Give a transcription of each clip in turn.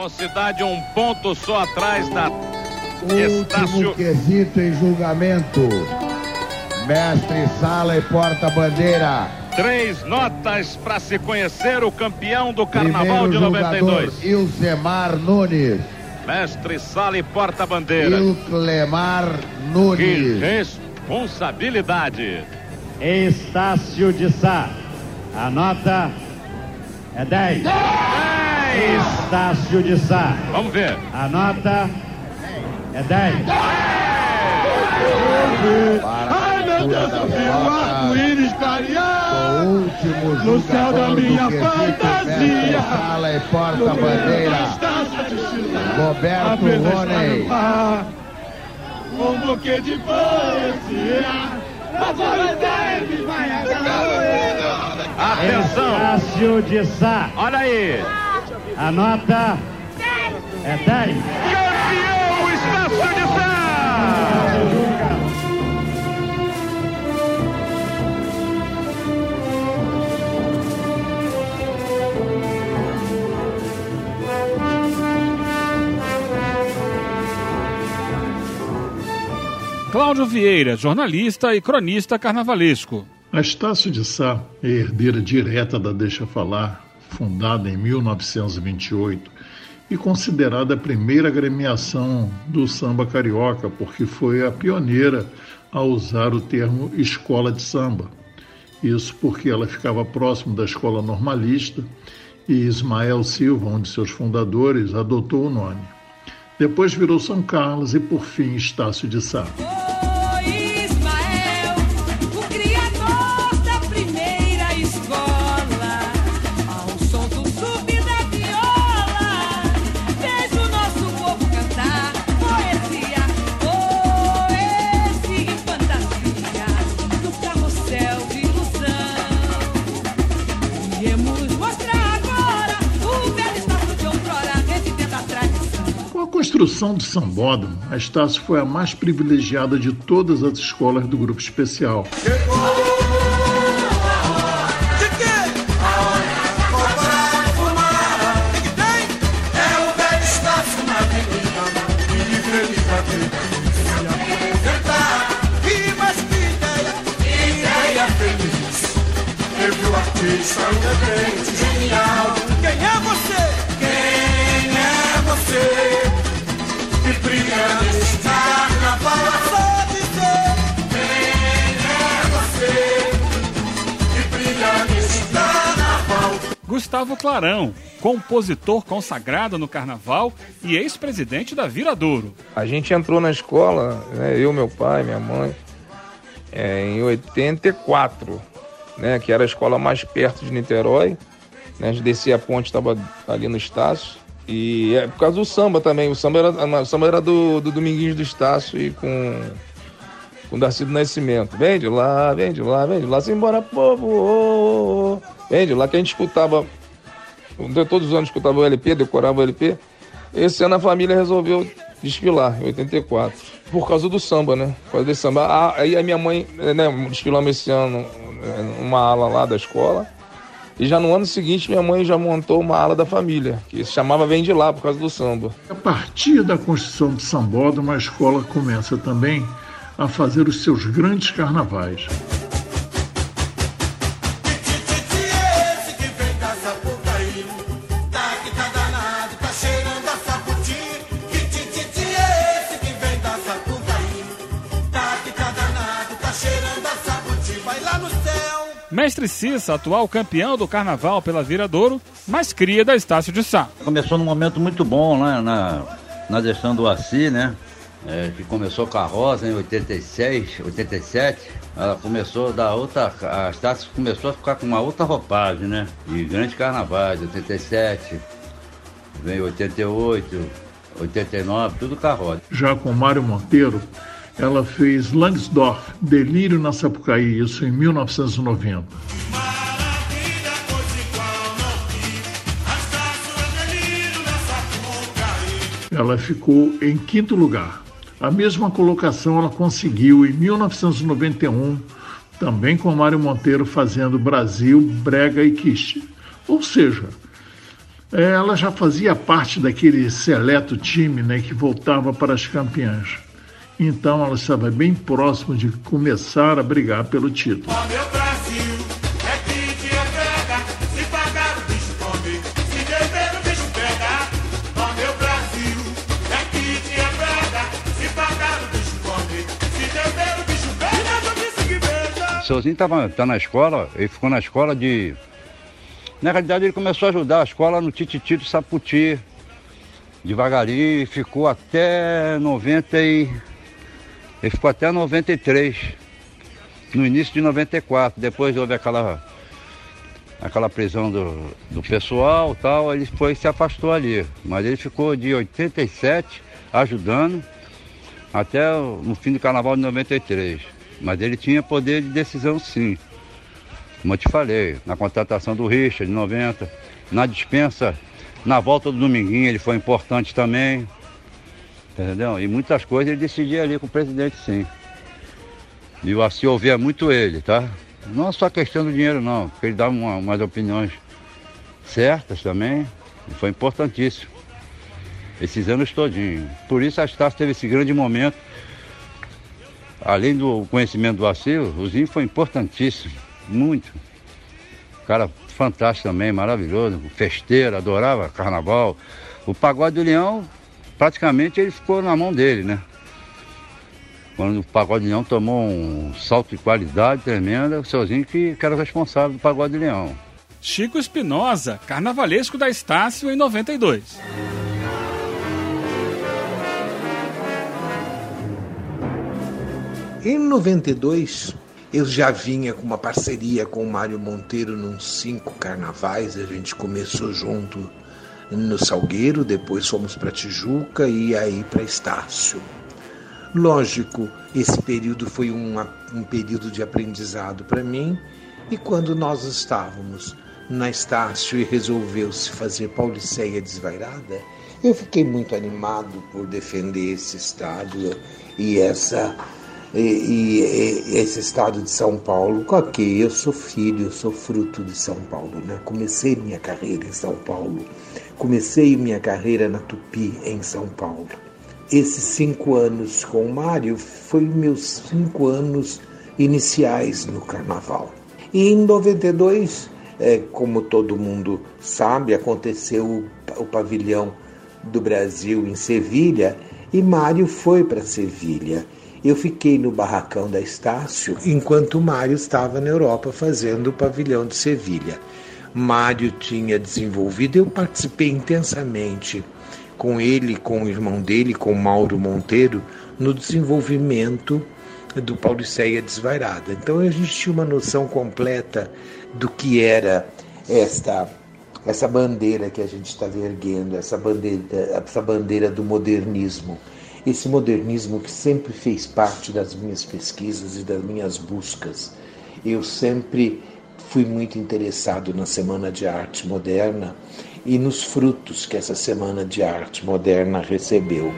Mocidade um ponto só atrás da Último Estácio. quesito em julgamento. Mestre Sala e porta-bandeira. Três notas para se conhecer o campeão do Carnaval Primeiro de julgador, 92. Ilcemar Nunes. Mestre Sala e porta-bandeira. Ilclemar Que Nunes. responsabilidade. Estácio de Sá. A nota é 10. Estácio de Sá. Vamos ver. A nota é 10. Ai, meu Deus do céu, arco-íris clarear. O último No céu da minha fantasia. Sala e porta-bandeira. Roberto Rony. Um buquê de poesia. Atenção. Estácio de Sá. Olha aí. A nota é 10. Campeão Estácio de Sá. Cláudio Vieira, jornalista e cronista carnavalesco. A Estácio de Sá é herdeira direta da Deixa Falar, fundada em 1928 e considerada a primeira agremiação do samba carioca, porque foi a pioneira a usar o termo escola de samba. Isso porque ela ficava próximo da escola normalista e Ismael Silva, um de seus fundadores, adotou o nome. Depois virou São Carlos e, por fim, Estácio de Sá. Construção do sambódromo, a Estácio foi a mais privilegiada de todas as escolas do grupo especial. Quem Gustavo Clarão, compositor consagrado no carnaval e ex-presidente da Viradouro. A gente entrou na escola, né, eu, meu pai, minha mãe, é, em 84, né, que era a escola mais perto de Niterói. Né, a gente descia a ponte, estava ali no Estácio. E é por causa do samba também. O samba era, o samba era do, do Dominguinhos do Estácio e com, com Darcy do Nascimento. Vem de lá, vem de lá, vem de lá, simbora, povo! ô, ô, ô. Vem de lá, que a gente escutava todos os anos escutava o LP, decorava o LP. Esse ano a família resolveu desfilar, em 84. Por causa do samba, né? Por causa desse samba. Ah, Aí a minha mãe, né, desfilamos esse ano eh, numa ala lá da escola. E já no ano seguinte minha mãe já montou uma ala da família, que se chamava Vem de Lá, por causa do samba. A partir da construção do sambódromo, a escola começa também a fazer os seus grandes carnavais. Mestre Cissa, atual campeão do carnaval pela Viradouro, mas cria da Estácio de Sá. Começou num momento muito bom lá na, na gestão do Assi, né? É, que começou com a Rosa em 86, 87. Ela começou da outra. A Estácio começou a ficar com uma outra roupagem, né? E grande carnavais, 87, vem 88, 89, tudo com a Rosa. Já com Mário Monteiro, ela fez Langsdorff, Delírio na Sapucaí, isso em 1990. Ela ficou em quinto lugar. A mesma colocação ela conseguiu em 1991, também com Mário Monteiro fazendo Brasil, Brega e Quiche. Ou seja, É, ela já fazia parte daquele seleto time né, que voltava para as campeãs. Então ela estava bem próximo de começar a brigar pelo título. Ó meu Brasil, é kit, é pega. Se pagar o bicho come, se beber o bicho pega. Ó meu Brasil, é kit, é pega. Se pagar o bicho come, se beber o bicho pega. Eu disse que beija. O Seuzinho tava, tá na escola, ele ficou na escola de. Na realidade, ele começou a ajudar a escola no Tititi do Saputi. Devagarinho, e ficou até 90 e. Ele ficou até 93. No início de 94. Depois houve aquela. Aquela prisão do, do pessoal tal, ele foi se afastou ali. Mas ele ficou de 87 ajudando até no fim do carnaval de 93. Mas ele tinha poder de decisão sim. Como eu te falei, na contratação do Richard, de 90, na dispensa, na volta do Dominguinho ele foi importante também. Entendeu? E muitas coisas ele decidia ali com o presidente sim. E o Assi ouvia muito ele, tá? Não é só questão do dinheiro não, porque ele dava uma- umas opiniões certas também. E foi importantíssimo. Esses anos todinhos. Por isso a Estácio teve esse grande momento. Além do conhecimento do Assi, o Zinho foi importantíssimo. Muito. Cara fantástico também, maravilhoso. Festeiro, adorava carnaval. O pagode do Leão, praticamente ele ficou na mão dele, né? Quando o Pagode Leão tomou um salto de qualidade tremenda, o Seuzinho que, que era o responsável do Pagode Leão. Chico Espinosa, carnavalesco da Estácio em 92. Em 92, eu já vinha com uma parceria com o Mário Monteiro nos cinco carnavais. A gente começou junto no Salgueiro, depois fomos para Tijuca e aí para Estácio. Lógico, esse período foi uma- um período de aprendizado para mim. E quando nós estávamos na Estácio e resolveu-se fazer Pauliceia Desvairada, eu fiquei muito animado por defender esse estado e essa e, e- esse estado de São Paulo, ok, eu sou filho, eu sou fruto de São Paulo, né? Comecei minha carreira em São Paulo, comecei minha carreira na Tupi em São Paulo. Esses cinco anos com o Mário foi meus cinco anos iniciais no Carnaval. E em 92, eh, como todo mundo sabe, aconteceu o, o pavilhão do Brasil em Sevilha e Mário foi para Sevilha. Eu fiquei no barracão da Estácio enquanto o Mário estava na Europa fazendo o pavilhão de Sevilha. Mário tinha desenvolvido, eu participei intensamente com ele, com o irmão dele, com Mauro Monteiro, no desenvolvimento do Pauliceia Desvairada. Então a gente tinha uma noção completa do que era esta essa bandeira que a gente estava erguendo, essa bandeira, essa bandeira do modernismo. Esse modernismo que sempre fez parte das minhas pesquisas e das minhas buscas. Eu sempre fui muito interessado na Semana de Arte Moderna e nos frutos que essa Semana de Arte Moderna recebeu.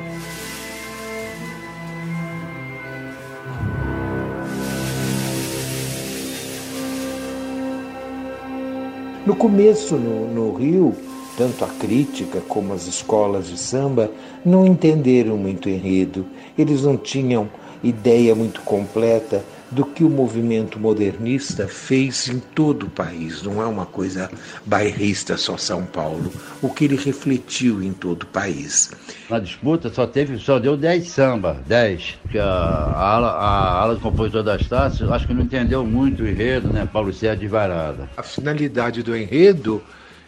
No começo, no, no Rio, tanto a crítica como as escolas de samba não entenderam muito enredo. Eles não tinham ideia muito completa do que o movimento modernista fez em todo o país. Não é uma coisa bairrista só São Paulo. O que ele refletiu em todo o país. Na disputa só teve, só deu 10 samba, 10. Porque a, a, ala, a ala do compositor das taças, acho que não entendeu muito o enredo, né? Paulo Cé de Varada. A finalidade do enredo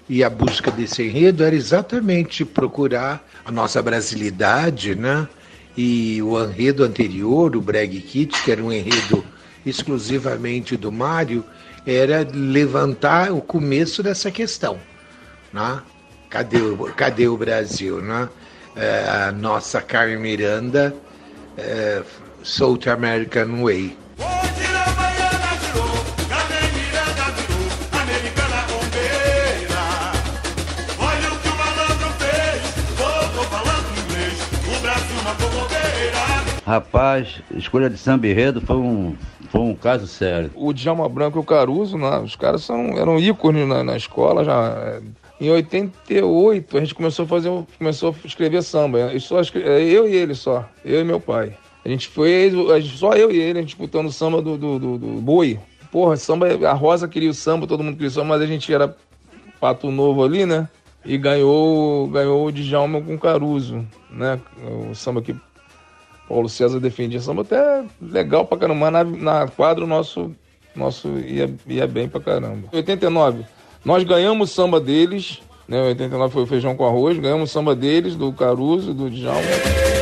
e a busca desse enredo era exatamente procurar a nossa brasilidade, né? E o enredo anterior, o Breg Kit, que era um enredo exclusivamente do Mário, era levantar o começo dessa questão, né? Cadê o, cadê o Brasil, né? É, a nossa Carmen Miranda, é, South American Way. Rapaz, escolha de samba enredo foi um, foi um caso sério. O Djalma Branco e o Caruso, né, os caras são, eram ícones na, na escola, já, é, Em 88 a gente começou a fazer, começou a escrever samba. E só é, eu e ele só, eu e meu pai. A gente foi, só eu e ele, a gente disputando o samba do, do, do, do boi. Porra, samba, a Rosa queria o samba, todo mundo queria o samba, mas a gente era pato novo ali, né? E ganhou, ganhou o Djalma com Caruso, né? O samba que Paulo César defendia samba até legal pra caramba, mas na, na quadra o nosso, nosso ia, ia bem pra caramba. Em 89, nós ganhamos samba deles, né? Em 89 foi o feijão com arroz, ganhamos samba deles, do Caruso, do Djalma.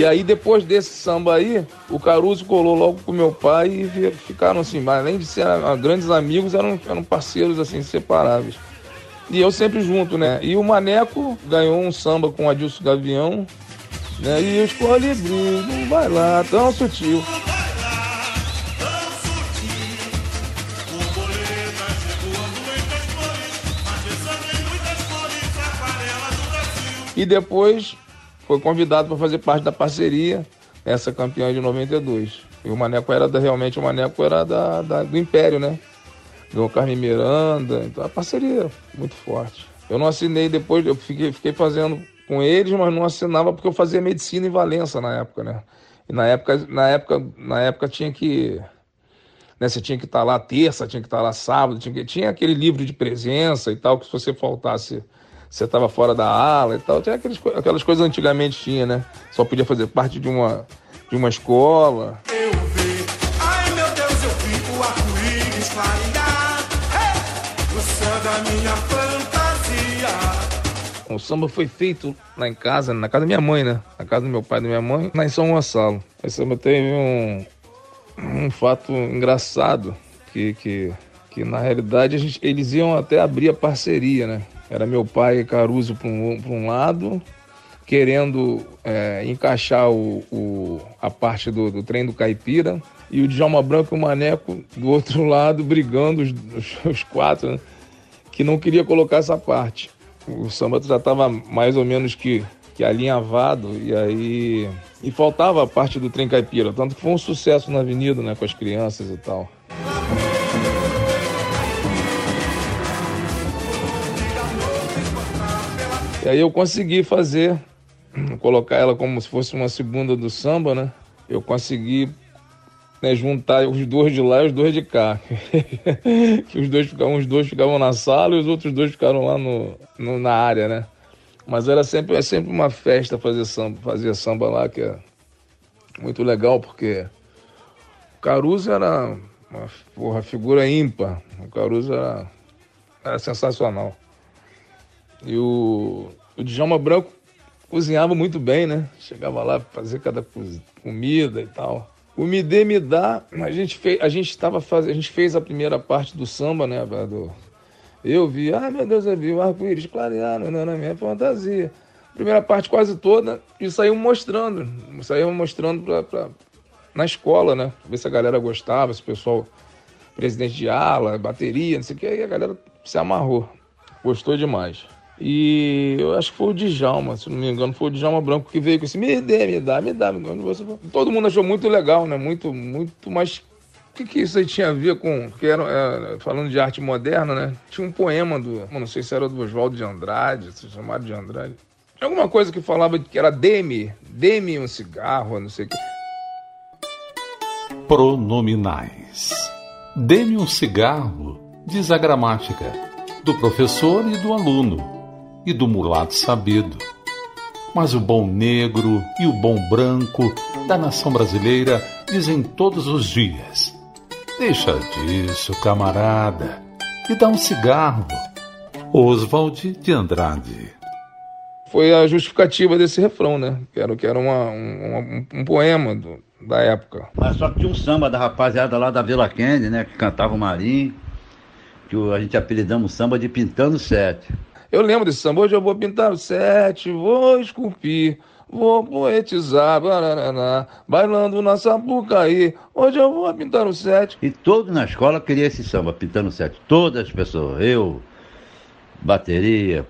E aí, depois desse samba aí, o Caruso colou logo com meu pai e ficaram assim, além de ser ah, grandes amigos, eram, eram parceiros assim, inseparáveis. E eu sempre junto, né? E o Maneco ganhou um samba com o Adilson Gavião, né? E eu escolhi Bruno, vai lá, tão sutil. E depois foi convidado para fazer parte da parceria, essa campeã de 92. E o Maneco era da, realmente, o Maneco era da, da- do Império, né? Ganhou Carmen Miranda, então a parceria muito forte. Eu não assinei depois, eu fiquei, fiquei fazendo com eles, mas não assinava porque eu fazia medicina em Valença na época, né? E na época, na época, na época tinha que né, você tinha que estar lá terça, tinha que estar lá sábado, tinha, que- tinha aquele livro de presença e tal, que se você faltasse, você estava fora da ala e tal. Tinha aqueles, co- aquelas coisas antigamente tinha, né? Só podia fazer parte de uma, de uma escola. Eu vi, ai meu Deus, eu vi o arco-íris clarear. Hey! No céu da minha fantasia. O samba foi feito lá em casa, na casa da minha mãe, né? Na casa do meu pai e da minha mãe, lá em São Gonçalo. Esse samba teve um, um fato engraçado, que, que, que na realidade a gente- eles iam até abrir a parceria, né? Era meu pai Caruso para um, um lado, querendo é, encaixar o, o- a parte do, do trem do Caipira, e o Djalma Branco e o Maneco do outro lado, brigando, os, os- os quatro, né? que não queria colocar essa parte. O samba já estava mais ou menos que, que alinhavado e aí e faltava a parte do trem caipira, tanto que foi um sucesso na avenida, né, com as crianças e tal. Aí eu consegui fazer, colocar ela como se fosse uma segunda do samba, né? Eu consegui né, juntar os dois de lá e os dois de cá. que os dois ficavam, os dois ficavam na sala e os outros dois ficaram lá no, no- na área, né? Mas era sempre, é sempre uma festa fazer samba, fazer samba lá, que é muito legal, porque o Caruso era uma porra, figura ímpar. O Caruso era, era sensacional. E o, o Djalma Branco cozinhava muito bem, né? Chegava lá fazer cada comida e tal. O Me Dê Me Dá, a gente fez, a gente estava fazendo, a gente fez a primeira parte do samba, né? Do, eu vi, ai meu Deus, eu vi o arco-íris clareando na minha fantasia. Primeira parte quase toda e saímos mostrando, saímos mostrando pra, pra- na escola, né? Ver se a galera gostava, se o pessoal, presidente de ala, bateria, não sei o que, aí a galera se amarrou. Gostou demais. E eu acho que foi o Djalma, se não me engano, foi o Djalma Branco que veio com esse me dê, me dá, me dá. me dá. Todo mundo achou muito legal, né? Muito, muito, mas o que, que isso aí tinha a ver com. Porque era, é, falando de arte moderna, né? Tinha um poema do. Não sei se era do Oswaldo de Andrade, se chamado de Andrade. Alguma coisa que falava que era dê-me, dê-me um cigarro, não sei o que. Pronominais. Dê-me um cigarro, diz a gramática, do professor e do aluno, e do mulato sabido. Mas o bom negro e o bom branco da nação brasileira dizem todos os dias: Deixa disso, camarada, e dá um cigarro. Oswald de Andrade. Foi a justificativa desse refrão, né? Que era, que era uma, um, um- um poema do- da época. Mas só que tinha um samba da rapaziada lá da Vila Kennedy, né? Que cantava o Marinho. Que o- a gente apelidamos o samba de Pintando Sete. Eu lembro desse samba. Hoje eu vou pintar o sete, vou esculpir Vou poetizar, bararaná, bailando na Sapucaí. Hoje eu vou pintar o sete. E todos na escola queriam esse samba, pintando sete. Todas as pessoas, eu, bateria,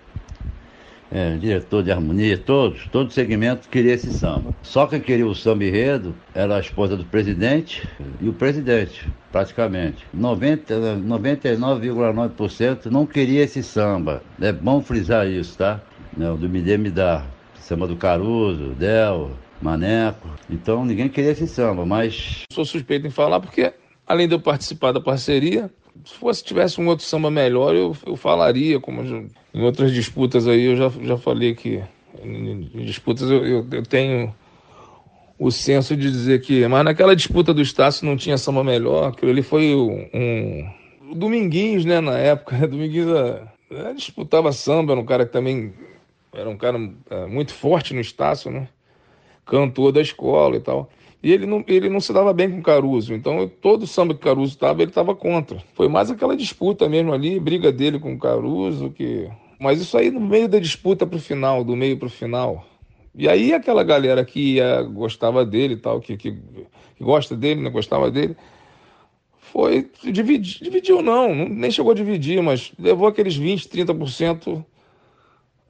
é, diretor de harmonia, todos, todo segmento queria esse samba. Só quem queria o samba enredo era a esposa do presidente e o presidente, praticamente. 90, 99,9% não queria esse samba. É bom frisar isso, tá? Né, o do Me Dê Me Dá, samba do Caruso, Del, Maneco. Então ninguém queria esse samba, mas. Sou suspeito em falar porque, além de eu participar da parceria, se fosse tivesse um outro samba melhor, eu, eu falaria, como em outras disputas aí, eu já, já falei que em, disputas eu, eu, eu tenho o senso de dizer que. Mas naquela disputa do Estácio não tinha samba melhor, aquilo ali foi um. o Dominguinhos, né, na época, Dominguinhos eh, eh, disputava samba, era um cara que também era um cara eh, muito forte no Estácio, né? Cantor da escola e tal. E ele não, ele não se dava bem com Caruso. Então, todo samba que Caruso estava, ele estava contra. Foi mais aquela disputa mesmo ali, briga dele com Caruso. que Mas isso aí no meio da disputa pro final, do meio pro final. E aí aquela galera que ia, gostava dele e tal, que, que, que gosta dele, né, gostava dele, foi dividir, dividiu não, não, nem chegou a dividir, mas levou aqueles 20, 30%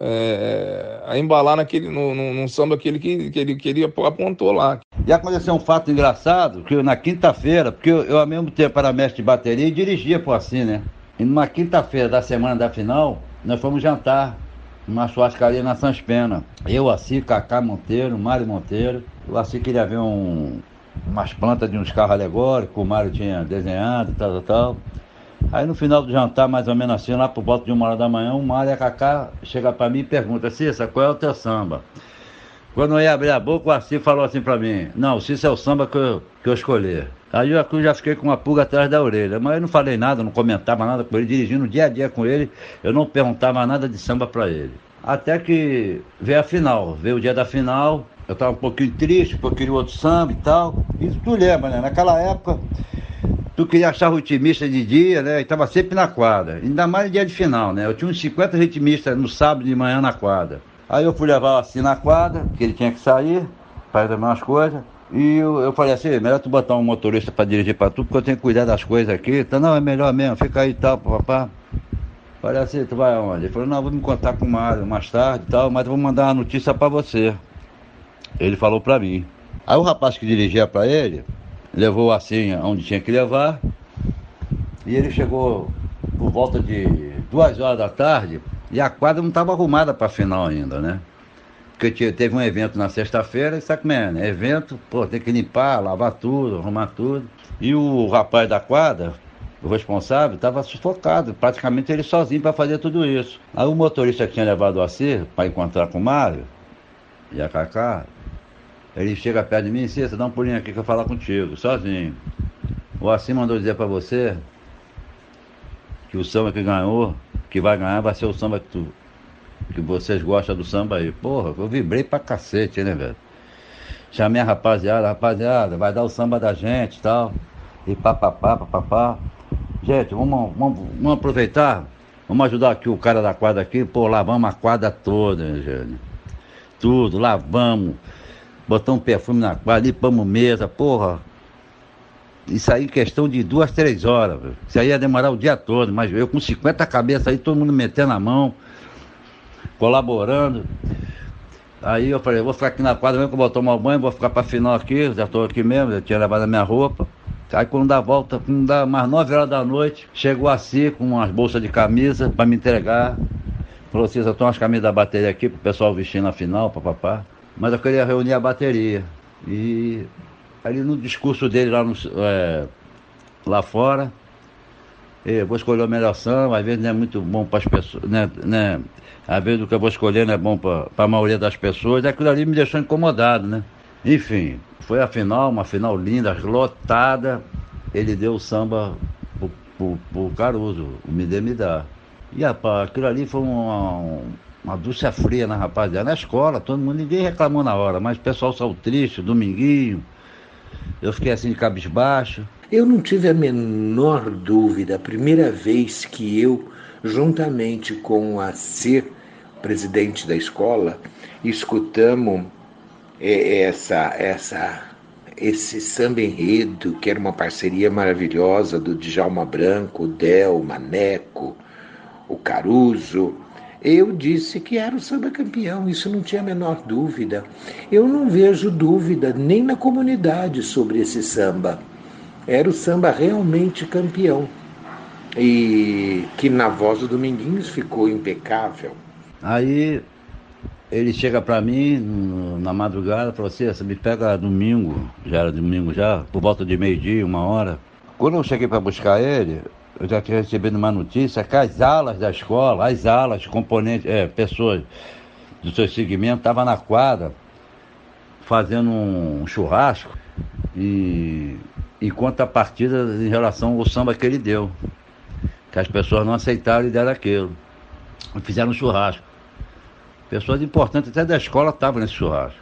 é, a embalar naquele, no, no, num samba que ele, que, que ele queria apontou lá. E aconteceu um fato engraçado, que eu, na quinta-feira, porque eu, eu ao mesmo tempo era mestre de bateria e dirigia por assim, né? E numa quinta-feira da semana da final, nós fomos jantar numa churrascaria na Sans Pena. Eu, Assi, Cacá Monteiro, Mário Monteiro. O Assi queria ver um, umas plantas de uns carros alegóricos, o Mário tinha desenhado, tal, tal, tal. Aí no final do jantar, mais ou menos assim, lá por volta de uma hora da manhã, o Mário Cacá chega pra mim e pergunta, Cissa, qual é o teu samba? Quando eu ia abrir a boca, o Assi falou assim pra mim, não, Cissa é o samba que eu, que eu escolhi. Aí eu já fiquei com uma pulga atrás da orelha, mas eu não falei nada, não comentava nada com ele, dirigindo dia a dia com ele, eu não perguntava nada de samba pra ele. Até que veio a final, veio o dia da final, eu tava um pouquinho triste, porque eu queria outro samba e tal. Isso tu lembra, né? Naquela época, tu queria achar ritmista de dia, né? E tava sempre na quadra. Ainda mais em dia de final, né? Eu tinha uns 50 ritmistas no sábado de manhã na quadra. Aí eu fui levar assim na quadra, que ele tinha que sair, para fazer umas coisas. E eu, eu falei assim, melhor tu botar um motorista para dirigir para tu, porque eu tenho que cuidar das coisas aqui. Então, não, é melhor mesmo, fica aí e tal, papá. Falei assim, tu vai aonde? Ele falou, não, vou me contar com o Mário mais tarde e tal, mas eu vou mandar uma notícia para você. Ele falou para mim. Aí o rapaz que dirigia para ele, levou assim onde tinha que levar. E ele chegou por volta de duas horas da tarde e a quadra não estava arrumada para final ainda, né? Porque teve um evento na sexta-feira, e sabe como é, né? Evento, pô, tem que limpar, lavar tudo, arrumar tudo. E o rapaz da quadra, o responsável, estava sufocado, praticamente ele sozinho para fazer tudo isso. Aí o motorista que tinha levado o Acir para encontrar com o Mário e a Cacá, ele chega perto de mim e disse, dá um pulinho aqui que eu falar contigo, sozinho. O Acir mandou dizer para você que o samba que ganhou, que vai ganhar, vai ser o samba que, tu, que vocês gostam do samba aí. Porra, eu vibrei pra cacete, né, velho? Chamei a rapaziada, rapaziada, vai dar o samba da gente e tal. E papapá, papapá. Gente, vamos, vamos, vamos aproveitar, vamos ajudar aqui o cara da quadra aqui, pô, lavamos a quadra toda, né, gente? Tudo, lavamos, botamos perfume na quadra, limpamos mesa, porra. Isso aí questão de duas, três horas, velho. Isso aí ia demorar o dia todo, mas eu com 50 cabeças aí, todo mundo metendo a mão, colaborando. Aí eu falei, vou ficar aqui na quadra mesmo que eu vou tomar banho, vou ficar pra final aqui, já tô aqui mesmo, já tinha levado a minha roupa. Aí quando dá volta, quando dá mais 9 horas da noite, chegou assim com umas bolsas de camisa pra me entregar. Falou assim, eu tenho umas camisas da bateria aqui pro pessoal vestir na final, papapá. Mas eu queria reunir a bateria. E ali no discurso dele lá, no, é, lá fora, eu vou escolher o melhor samba, às vezes não é muito bom para as pessoas, né, né? Às vezes o que eu vou escolher não é bom para a maioria das pessoas, aquilo ali me deixou incomodado, né? Enfim, foi a final, uma final linda, lotada. Ele deu o samba pro, pro, pro Caruso, o Me Dê Me Dá. E rapaz, aquilo ali foi uma, uma ducha fria na rapaziada, na escola, todo mundo, ninguém reclamou na hora, mas o pessoal saiu triste, dominguinho. Eu fiquei assim de cabisbaixo. Eu não tive a menor dúvida, a primeira vez que eu, juntamente com a ser presidente da escola, escutamos é, essa, essa, esse samba enredo, que era uma parceria maravilhosa do Djalma Branco, o Del, o Maneco, o Caruso, eu disse que era o samba campeão, isso não tinha a menor dúvida. Eu não vejo dúvida nem na comunidade sobre esse samba. Era o samba realmente campeão. E que na voz do Dominguinhos ficou impecável. Aí ele chega pra mim na madrugada falou assim, você me pega domingo, já era domingo já, por volta de meio-dia, uma hora. Quando eu cheguei para buscar ele, eu já tinha recebido uma notícia que as alas da escola, as alas, componentes, é, pessoas do seu segmento estavam na quadra fazendo um churrasco e, e contrapartida em relação ao samba que ele deu. Que as pessoas não aceitaram e deram aquilo. E fizeram um churrasco. Pessoas importantes até da escola estavam nesse churrasco.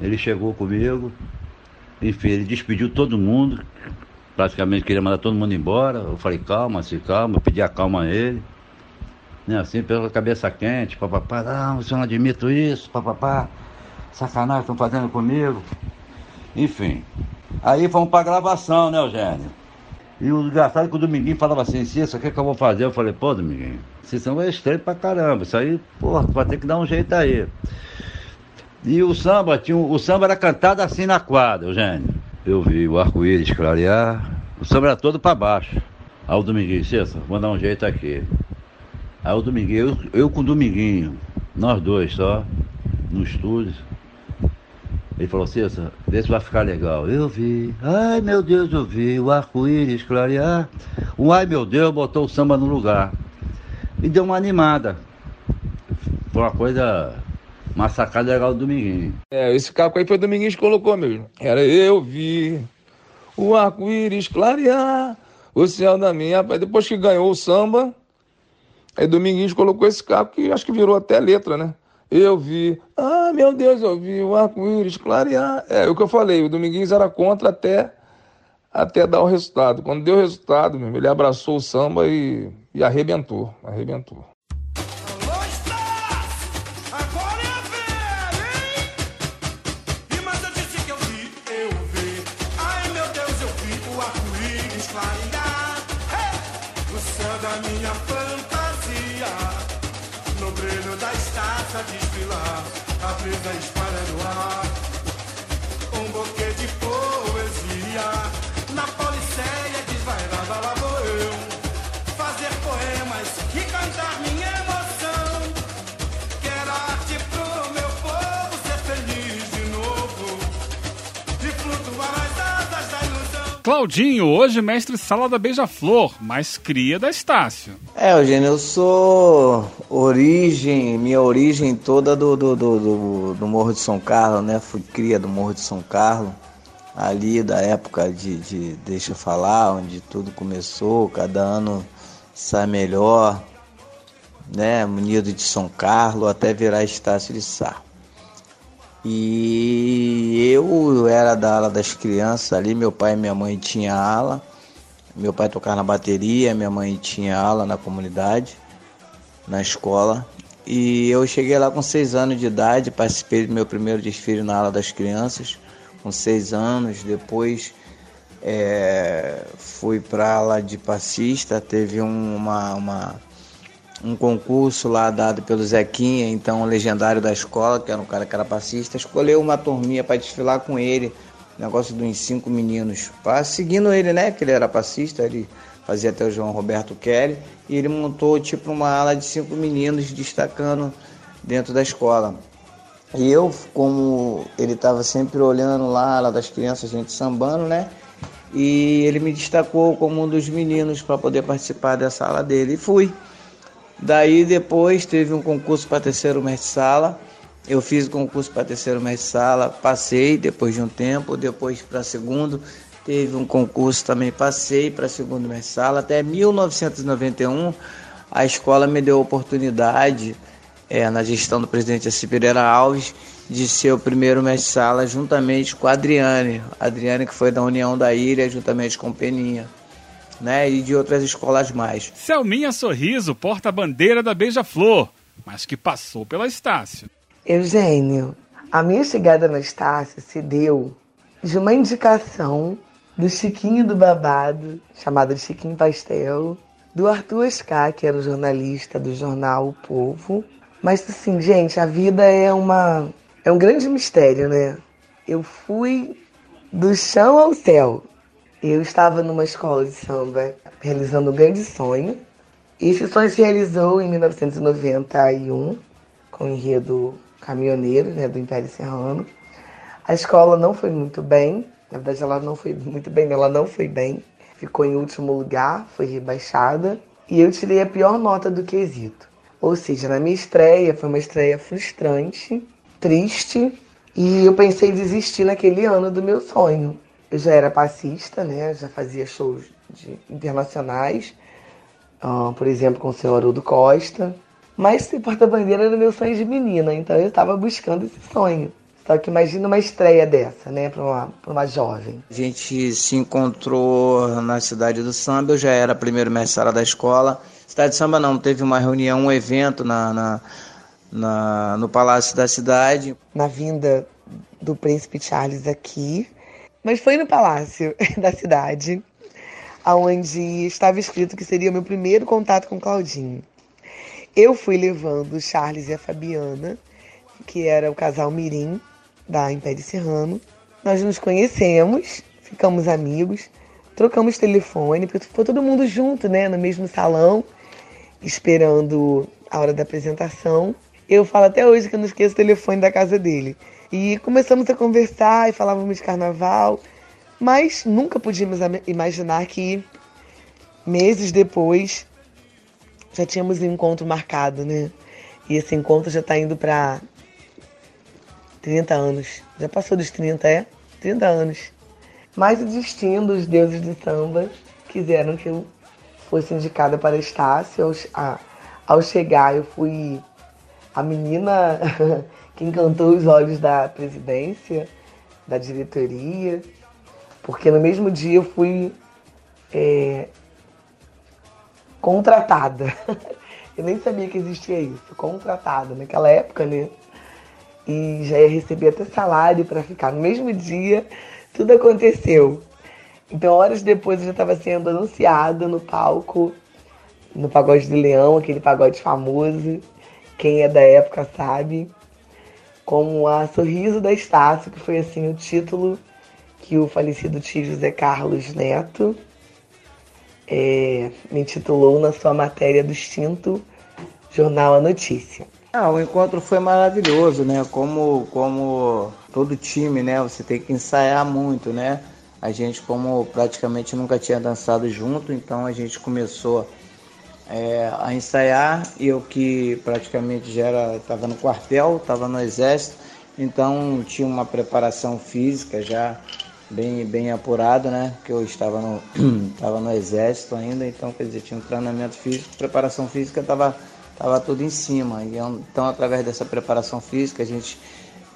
Ele chegou comigo, enfim, ele despediu todo mundo, praticamente queria mandar todo mundo embora. Eu falei, calma, se calma, eu pedi a calma a ele. Né, assim, pela cabeça quente, papapá, não, você não admito isso, papapá, sacanagem estão fazendo comigo. Enfim. Aí fomos pra gravação, né, Eugênio? E o engraçado é que o Dominguinho falava assim, Cícero, o que, que eu vou fazer? Eu falei, pô, Dominguinho, Cícero é estranho pra caramba, isso aí, tu vai ter que dar um jeito aí. E o samba, tinha, o samba era cantado assim na quadra, Eugênio. Eu vi o arco-íris clarear, o samba era todo pra baixo. Aí o Dominguinho, Cícero, vou dar um jeito aqui. Aí o Dominguinho, eu, eu com o Dominguinho, nós dois só, no estúdio. Ele falou, Cícero, vê se vai ficar legal. Eu vi, ai meu Deus, eu vi o arco-íris clarear. Um ai meu Deus botou o samba no lugar. E deu uma animada. Foi uma coisa, uma sacada legal do Dominguinho. É, esse caco aí foi o Dominguinhos que colocou mesmo. Era eu vi o arco-íris clarear, o céu da minha. Rapaz, depois que ganhou o samba, aí Dominguinhos colocou esse caco que acho que virou até letra, né? Eu vi, ah, meu Deus, eu vi o arco-íris clarear. É, o que eu falei, o Dominguinhos era contra até, até dar o resultado. Quando deu o resultado, meu, ele abraçou o samba e, e arrebentou, arrebentou. Claudinho, hoje mestre sala da Beija-Flor, mas cria da Estácio. É, Eugênio, eu sou origem, minha origem toda do, do, do, do, do Morro de São Carlos, né? Fui cria do Morro de São Carlos, ali da época de, de Deixa eu Falar, onde tudo começou, cada ano sai melhor, né? Munido de São Carlos até virar Estácio de Sá. E eu era da ala das crianças ali, meu pai e minha mãe tinham ala. Meu pai tocava na bateria, minha mãe tinha ala na comunidade, na escola. E eu cheguei lá com seis anos de idade, participei do meu primeiro desfile na ala das crianças, com seis anos. Depois é, fui para a ala de passista, teve um, uma, uma- um concurso lá dado pelo Zequinha, então o legendário da escola, que era um cara que era passista, escolheu uma turminha para desfilar com ele, negócio de uns cinco meninos, pra, seguindo ele, né, que ele era passista, ele fazia até o João Roberto Kelly, e ele montou tipo uma ala de cinco meninos destacando dentro da escola. E eu, como ele estava sempre olhando lá, lá das crianças, a gente sambando, né? E ele me destacou como um dos meninos para poder participar dessa aula dele. E fui. Daí depois teve um concurso para terceiro mestre sala. Eu fiz o concurso para terceiro mestre sala, passei depois de um tempo, depois para segundo, teve um concurso também, passei para segundo mestre sala. Até 1991 a escola me deu a oportunidade, é, na gestão do presidente Assi Pereira Alves, de ser o primeiro mestre sala juntamente com a Adriane. Adriane que foi da União da Ilha, juntamente com Peninha. Né, e de outras escolas mais. Selminha Sorriso porta a bandeira da Beija-Flor, mas que passou pela Estácio. Eugênio, A minha chegada na Estácio se deu de uma indicação do Chiquinho do Babado, chamado de Chiquinho Pastel, do Arthur Ascar, que era o jornalista do jornal O Povo. Mas assim, gente, a vida é uma é um grande mistério, né? Eu fui do chão ao céu. Eu estava numa escola de samba realizando um grande sonho. Esse sonho se realizou em 1991 com o enredo Caminhoneiro, né, do Império Serrano. A escola não foi muito bem, na verdade ela não foi muito bem, ela não foi bem. Ficou em último lugar, foi rebaixada e eu tirei a pior nota do quesito. Ou seja, na minha estreia foi uma estreia frustrante, triste e eu pensei em desistir naquele ano do meu sonho. Eu já era passista, né? Já fazia shows de, internacionais, uh, por exemplo, com o senhor Haroldo Costa. Mas ser porta-bandeira era meu sonho de menina, então eu estava buscando esse sonho. Só que imagina uma estreia dessa, né, para uma, uma jovem. A gente se encontrou na cidade do samba, eu já era primeiro mestre da escola. Cidade do samba não, teve uma reunião, um evento na, na, na, no Palácio da Cidade. Na vinda do Príncipe Charles aqui, mas foi no Palácio da Cidade, onde estava escrito que seria o meu primeiro contato com Claudinho. Eu fui levando o Charles e a Fabiana, que era o casal Mirim da Império Serrano. Nós nos conhecemos, ficamos amigos, trocamos telefone, porque ficou todo mundo junto, né, no mesmo salão, esperando a hora da apresentação. Eu falo até hoje que eu não esqueço o telefone da casa dele. E começamos a conversar e falávamos de carnaval, mas nunca podíamos imaginar que meses depois já tínhamos um encontro marcado, né? E esse encontro já está indo para 30 anos. Já passou dos 30, é? 30 anos. Mas o destino dos deuses do samba quiseram que eu fosse indicada para Estácio. Ao, ao chegar, eu fui a menina que encantou os olhos da presidência, da diretoria, porque no mesmo dia eu fui é, contratada. Eu nem sabia que existia isso, contratada naquela época, né? E já ia receber até salário para ficar. No mesmo dia, tudo aconteceu. Então, horas depois, eu já estava sendo anunciada no palco, no Pagode do Leão, aquele pagode famoso. Quem é da época sabe. Como a Sorriso da Estácio, que foi assim o título que o falecido tio José Carlos Neto é, me intitulou na sua matéria do extinto jornal A Notícia. Ah, o encontro foi maravilhoso, né? Como, como todo time, né? Você tem que ensaiar muito, né? A gente, como praticamente nunca tinha dançado junto, então a gente começou é, a ensaiar. Eu que praticamente já era, estava no quartel, estava no exército, então tinha uma preparação física já bem, bem apurado, né? Que eu estava no, estava no exército ainda, então quer dizer, tinha um treinamento físico, preparação física estava tava tudo em cima. Então, através dessa preparação física, a gente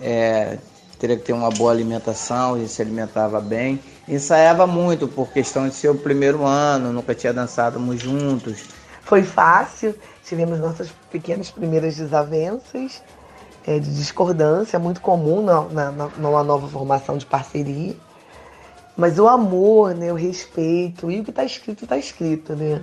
é, teria que ter uma boa alimentação, a gente se alimentava bem. Ensaiava muito por questão de ser o primeiro ano, nunca tinha dançado juntos. Foi fácil, tivemos nossas pequenas primeiras desavenças, é, de discordância, muito comum na, na, numa nova formação de parceria. Mas o amor, né, o respeito e o que está escrito, está escrito, né?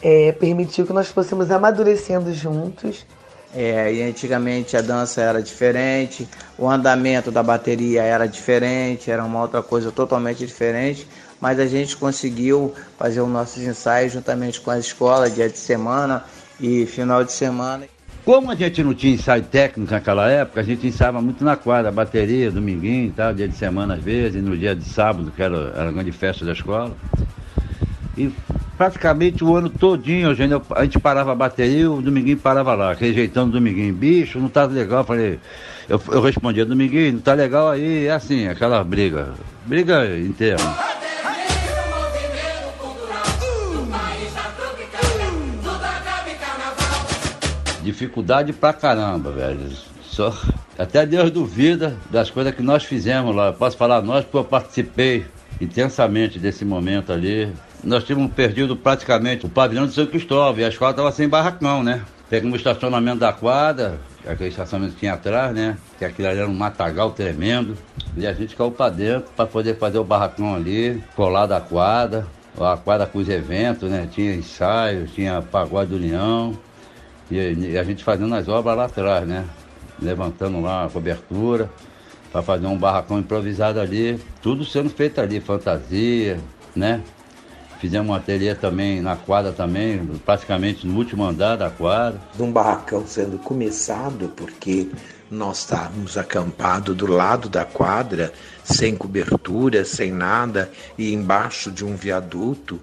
É, permitiu que nós fôssemos amadurecendo juntos. É, e antigamente a dança era diferente, o andamento da bateria era diferente, era uma outra coisa totalmente diferente, mas a gente conseguiu fazer os nossos ensaios juntamente com a escola, dia de semana e final de semana. Como a gente não tinha ensaio técnico naquela época, a gente ensaiava muito na quadra, bateria, dominguinho e tal, dia de semana às vezes, no dia de sábado, que era, era a grande festa da escola. E praticamente o ano todinho, a gente parava a bateria, o Dominguinho parava lá, rejeitando o Dominguinho. Bicho, não tá legal. Eu falei, eu, eu respondia, Dominguinho, não tá legal aí, é assim, aquela briga. Briga interna. Dificuldade pra caramba, velho. Só, até Deus duvida das coisas que nós fizemos lá. Posso falar nós porque eu participei intensamente desse momento ali. Nós tínhamos perdido praticamente o pavilhão de São Cristóvão e a escola estava sem barracão, né? Pegamos o estacionamento da quadra, aquele estacionamento que tinha atrás, né? Que aquilo ali era um matagal tremendo. E a gente caiu para dentro para poder fazer o barracão ali, colado à quadra, a quadra com os eventos, né? Tinha ensaio, tinha pagode do União. E, a gente fazendo as obras lá atrás, né? Levantando lá a cobertura para fazer um barracão improvisado ali, tudo sendo feito ali, fantasia, né? Fizemos um ateliê também na quadra também, praticamente no último andar da quadra. De um barracão sendo começado, porque nós estávamos acampados do lado da quadra, sem cobertura, sem nada, e embaixo de um viaduto.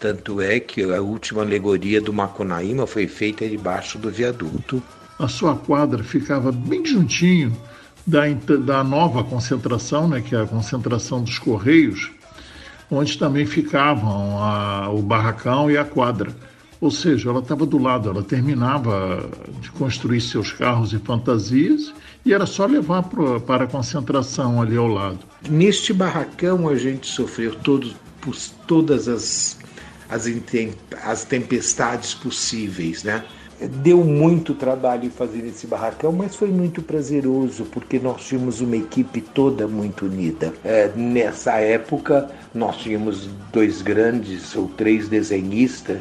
Tanto é que a última alegoria do Macunaíma foi feita debaixo do viaduto. A sua quadra ficava bem juntinho da, da nova concentração, né, que é a concentração dos Correios, onde também ficavam a- o barracão e a quadra. Ou seja, ela estava do lado, ela terminava de construir seus carros e fantasias e era só levar pro, para a concentração ali ao lado. Neste barracão a gente sofreu todos, pos- todas as, as, as tempestades possíveis, né? Deu muito trabalho fazer esse barracão, mas foi muito prazeroso, porque nós tínhamos uma equipe toda muito unida. É, nessa época, nós tínhamos dois grandes ou três desenhistas.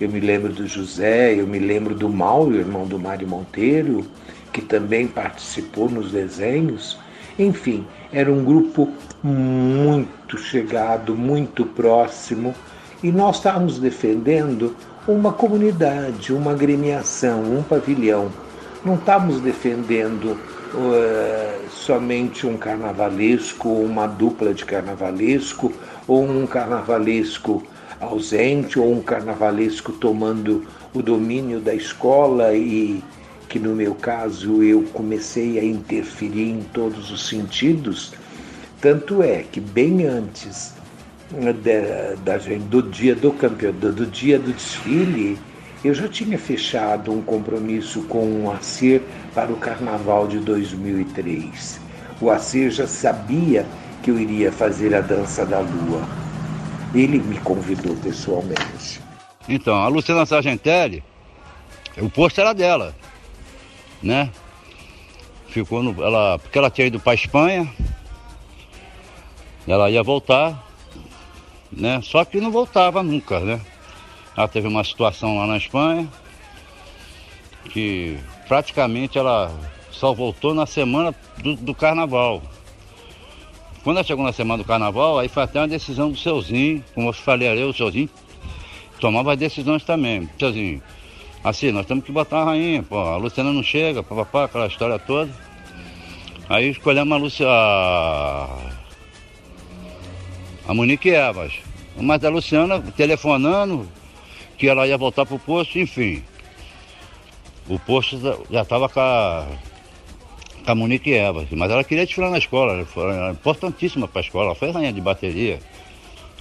Eu me lembro do José, eu me lembro do Mauro, irmão do Mário Monteiro, que também participou nos desenhos. Enfim, era um grupo muito chegado, muito próximo, e nós estávamos defendendo uma comunidade, uma agremiação, um pavilhão. Não estávamos defendendo eh, somente um carnavalesco, uma dupla de carnavalesco, ou um carnavalesco ausente, ou um carnavalesco tomando o domínio da escola e que no meu caso eu comecei a interferir em todos os sentidos. Tanto é que bem antes da, do dia do campeonato, do dia do desfile, eu já tinha fechado um compromisso com o Acir para o Carnaval de 2003. O Acir já sabia que eu iria fazer a dança da lua. Ele me convidou pessoalmente. Então, a Luciana Sargentelli, o posto era dela, né? Ficou no. Ela, porque ela tinha ido para Espanha, ela ia voltar, né? Só que não voltava nunca, né? Ela teve uma situação lá na Espanha que praticamente ela só voltou na semana do, do carnaval. Quando ela chegou na semana do carnaval, aí foi até uma decisão do Seuzinho, como eu falei ali, o Seuzinho tomava as decisões também. Seuzinho, assim, nós temos que botar a rainha, pô, a Luciana não chega, papapá, aquela história toda. Aí escolhemos a Luciana. A Monique Evas. Mas a Luciana telefonando que ela ia voltar pro posto, enfim. O posto já estava com a, com a Monique Evas. Mas ela queria desfilar na escola, ela ela era importantíssima para a escola, ela foi rainha de bateria.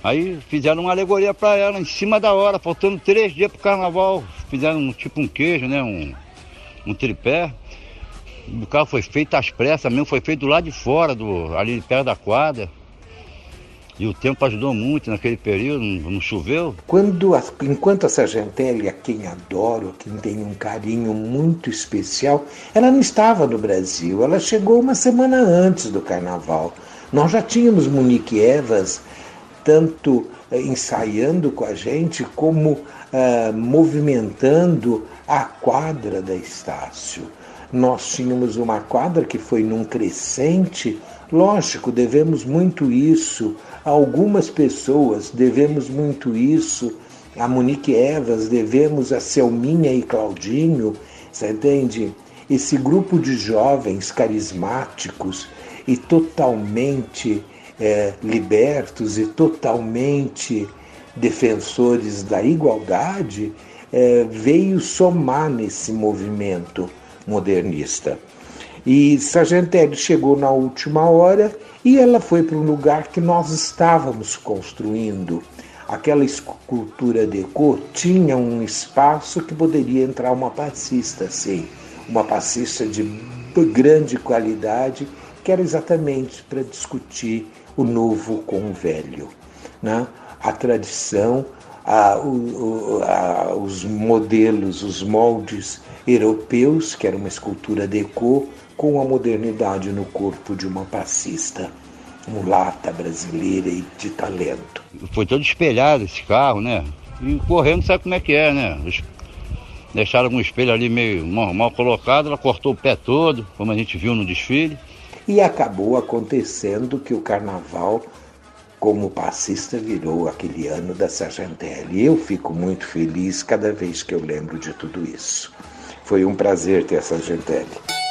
Aí fizeram uma alegoria para ela em cima da hora, faltando três dias pro carnaval. Fizeram tipo um queijo, né? Um, um tripé. O carro foi feito às pressas mesmo, foi feito do lado de fora, do, ali perto da quadra. E o tempo ajudou muito naquele período, não, choveu. Quando a- enquanto a Sargentelli, a quem adoro, quem tem um carinho muito especial, ela não estava no Brasil, ela chegou uma semana antes do carnaval. Nós já tínhamos Monique Evas tanto eh, ensaiando com a gente como ah, movimentando a quadra da Estácio. Nós tínhamos uma quadra que foi num crescente. Lógico, devemos muito isso algumas pessoas, devemos muito isso a Monique Evas, devemos a Selminha e Claudinho, você entende? Esse grupo de jovens carismáticos e totalmente eh, libertos e totalmente defensores da igualdade eh, veio somar nesse movimento modernista. E Sargentelli chegou na última hora e ela foi para um lugar que nós estávamos construindo. Aquela escultura deco tinha um espaço que poderia entrar uma passista, sim, uma passista de grande qualidade, que era exatamente para discutir o novo com o velho, né? a tradição a, o, o, a, os modelos, os moldes europeus, que era uma escultura deco, com a modernidade no corpo de uma passista mulata brasileira e de talento. Foi todo espelhado esse carro, né? E correndo sabe como é que é, né? Deixaram um espelho ali meio mal, colocado, ela cortou o pé todo, como a gente viu no desfile. E acabou acontecendo que o carnaval, como passista, virou aquele ano da Sargentelli. Eu fico muito feliz cada vez que eu lembro de tudo isso. Foi um prazer ter a Sargentelli.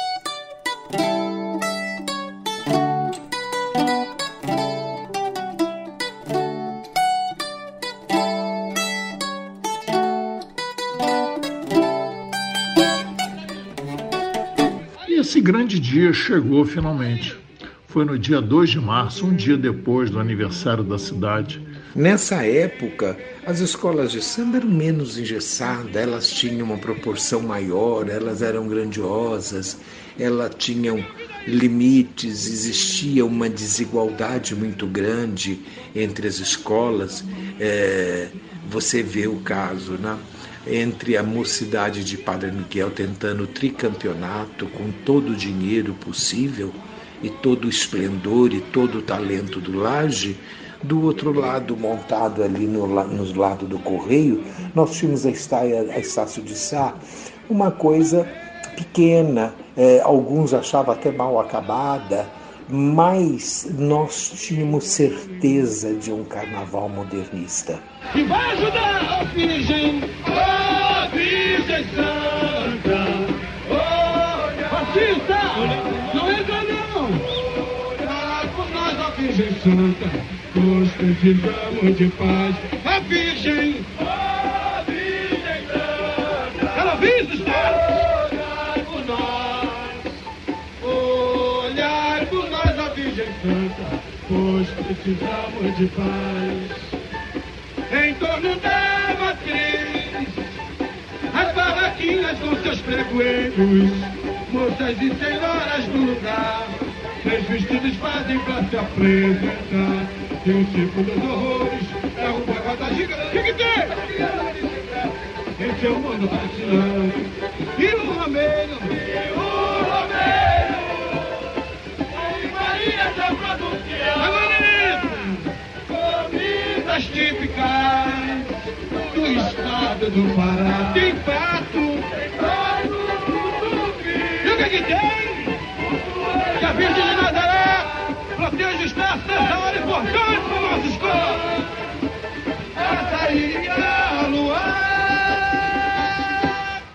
Esse grande dia chegou finalmente. Foi no dia 2 de março, um dia depois do aniversário da cidade. Nessa época, as escolas de samba eram menos engessadas, elas tinham uma proporção maior, elas eram grandiosas, elas tinham limites, existia uma desigualdade muito grande entre as escolas. É, você vê o caso, né? Entre a mocidade de Padre Miguel tentando o tricampeonato com todo o dinheiro possível e todo o esplendor e todo o talento do Laje, do outro lado, montado ali no, nos lados do Correio, nós tínhamos a, Estáia, a Estácio de Sá, uma coisa pequena, eh, alguns achavam até mal acabada, mas nós tínhamos certeza de um carnaval modernista. E vai ajudar a Virgem, a Virgem Santa. Olha, Batista, não entra não. Nós, a Virgem Santa, nós precisamos de paz. A Virgem, a Virgem Santa. Ela? Olhar por nós, olhar por nós, a Virgem Santa, pois precisamos de paz. Em torno da matriz, as barraquinhas com seus pregoeiros, moças e senhoras do lugar, três vestidos fazem pra se apresentar. E o circo dos horrores é um pagoda gigante. O que, tem? Esse é o mundo fascinante. E o Romeiro, e o Maria da Produção. Agora comidas típicas do estado do Pará. Tem pato, e o que que tem? Virgem de Nazaré o espaço nessa hora importante para nossa escola. Essa aí a luar.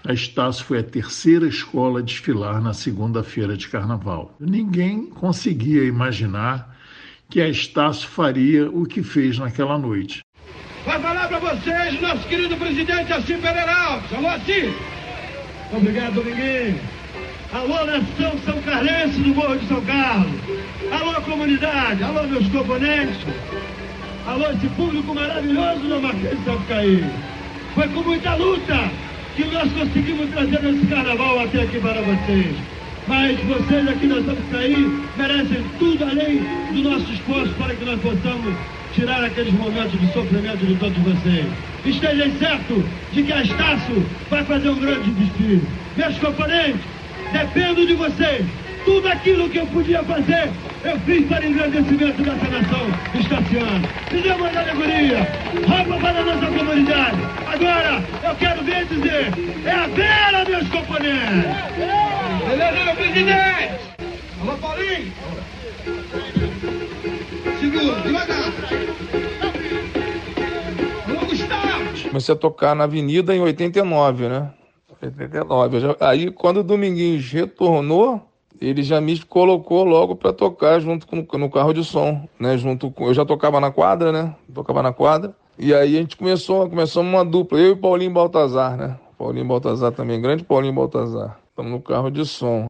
A Estácio foi a terceira escola a desfilar na segunda-feira de carnaval. Ninguém conseguia imaginar que a Estácio faria o que fez naquela noite. Vai falar para vocês, nosso querido presidente Assis Pereira Alves. Alô, Assis. Obrigado, Dominguinho. Alô, nação São Carlense do Morro de São Carlos. Alô, comunidade. Alô, meus componentes. Alô, esse público maravilhoso do Marquês de Sapucaí. Foi com muita luta que nós conseguimos trazer esse carnaval até aqui para vocês. Mas vocês aqui na Sapucaí merecem tudo além do nosso esforço para que nós possamos tirar aqueles momentos de sofrimento de todos vocês. Estejam certos de que a Estácio vai fazer um grande desfile. Meus componentes, dependo de vocês. Tudo aquilo que eu podia fazer, eu fiz para engrandecimento dessa nação estaciana. Fizemos alegoria, roupa para a nossa comunidade. Agora, eu quero ver dizer, é a Vera, meus componentes. Beleza, meu presidente? Alô, Paulinho? Segura, devagar. Comecei a tocar na Avenida em 89, né? 89. Eu já- Aí, quando o Dominguinhos retornou, ele já me colocou logo para tocar junto com no carro de som, né? Junto com eu já tocava na quadra, né? Tocava na quadra. E aí a gente começou, começamos uma dupla, eu e Paulinho Baltazar, né? Paulinho Baltazar também, grande Paulinho Baltazar. Estamos no carro de som.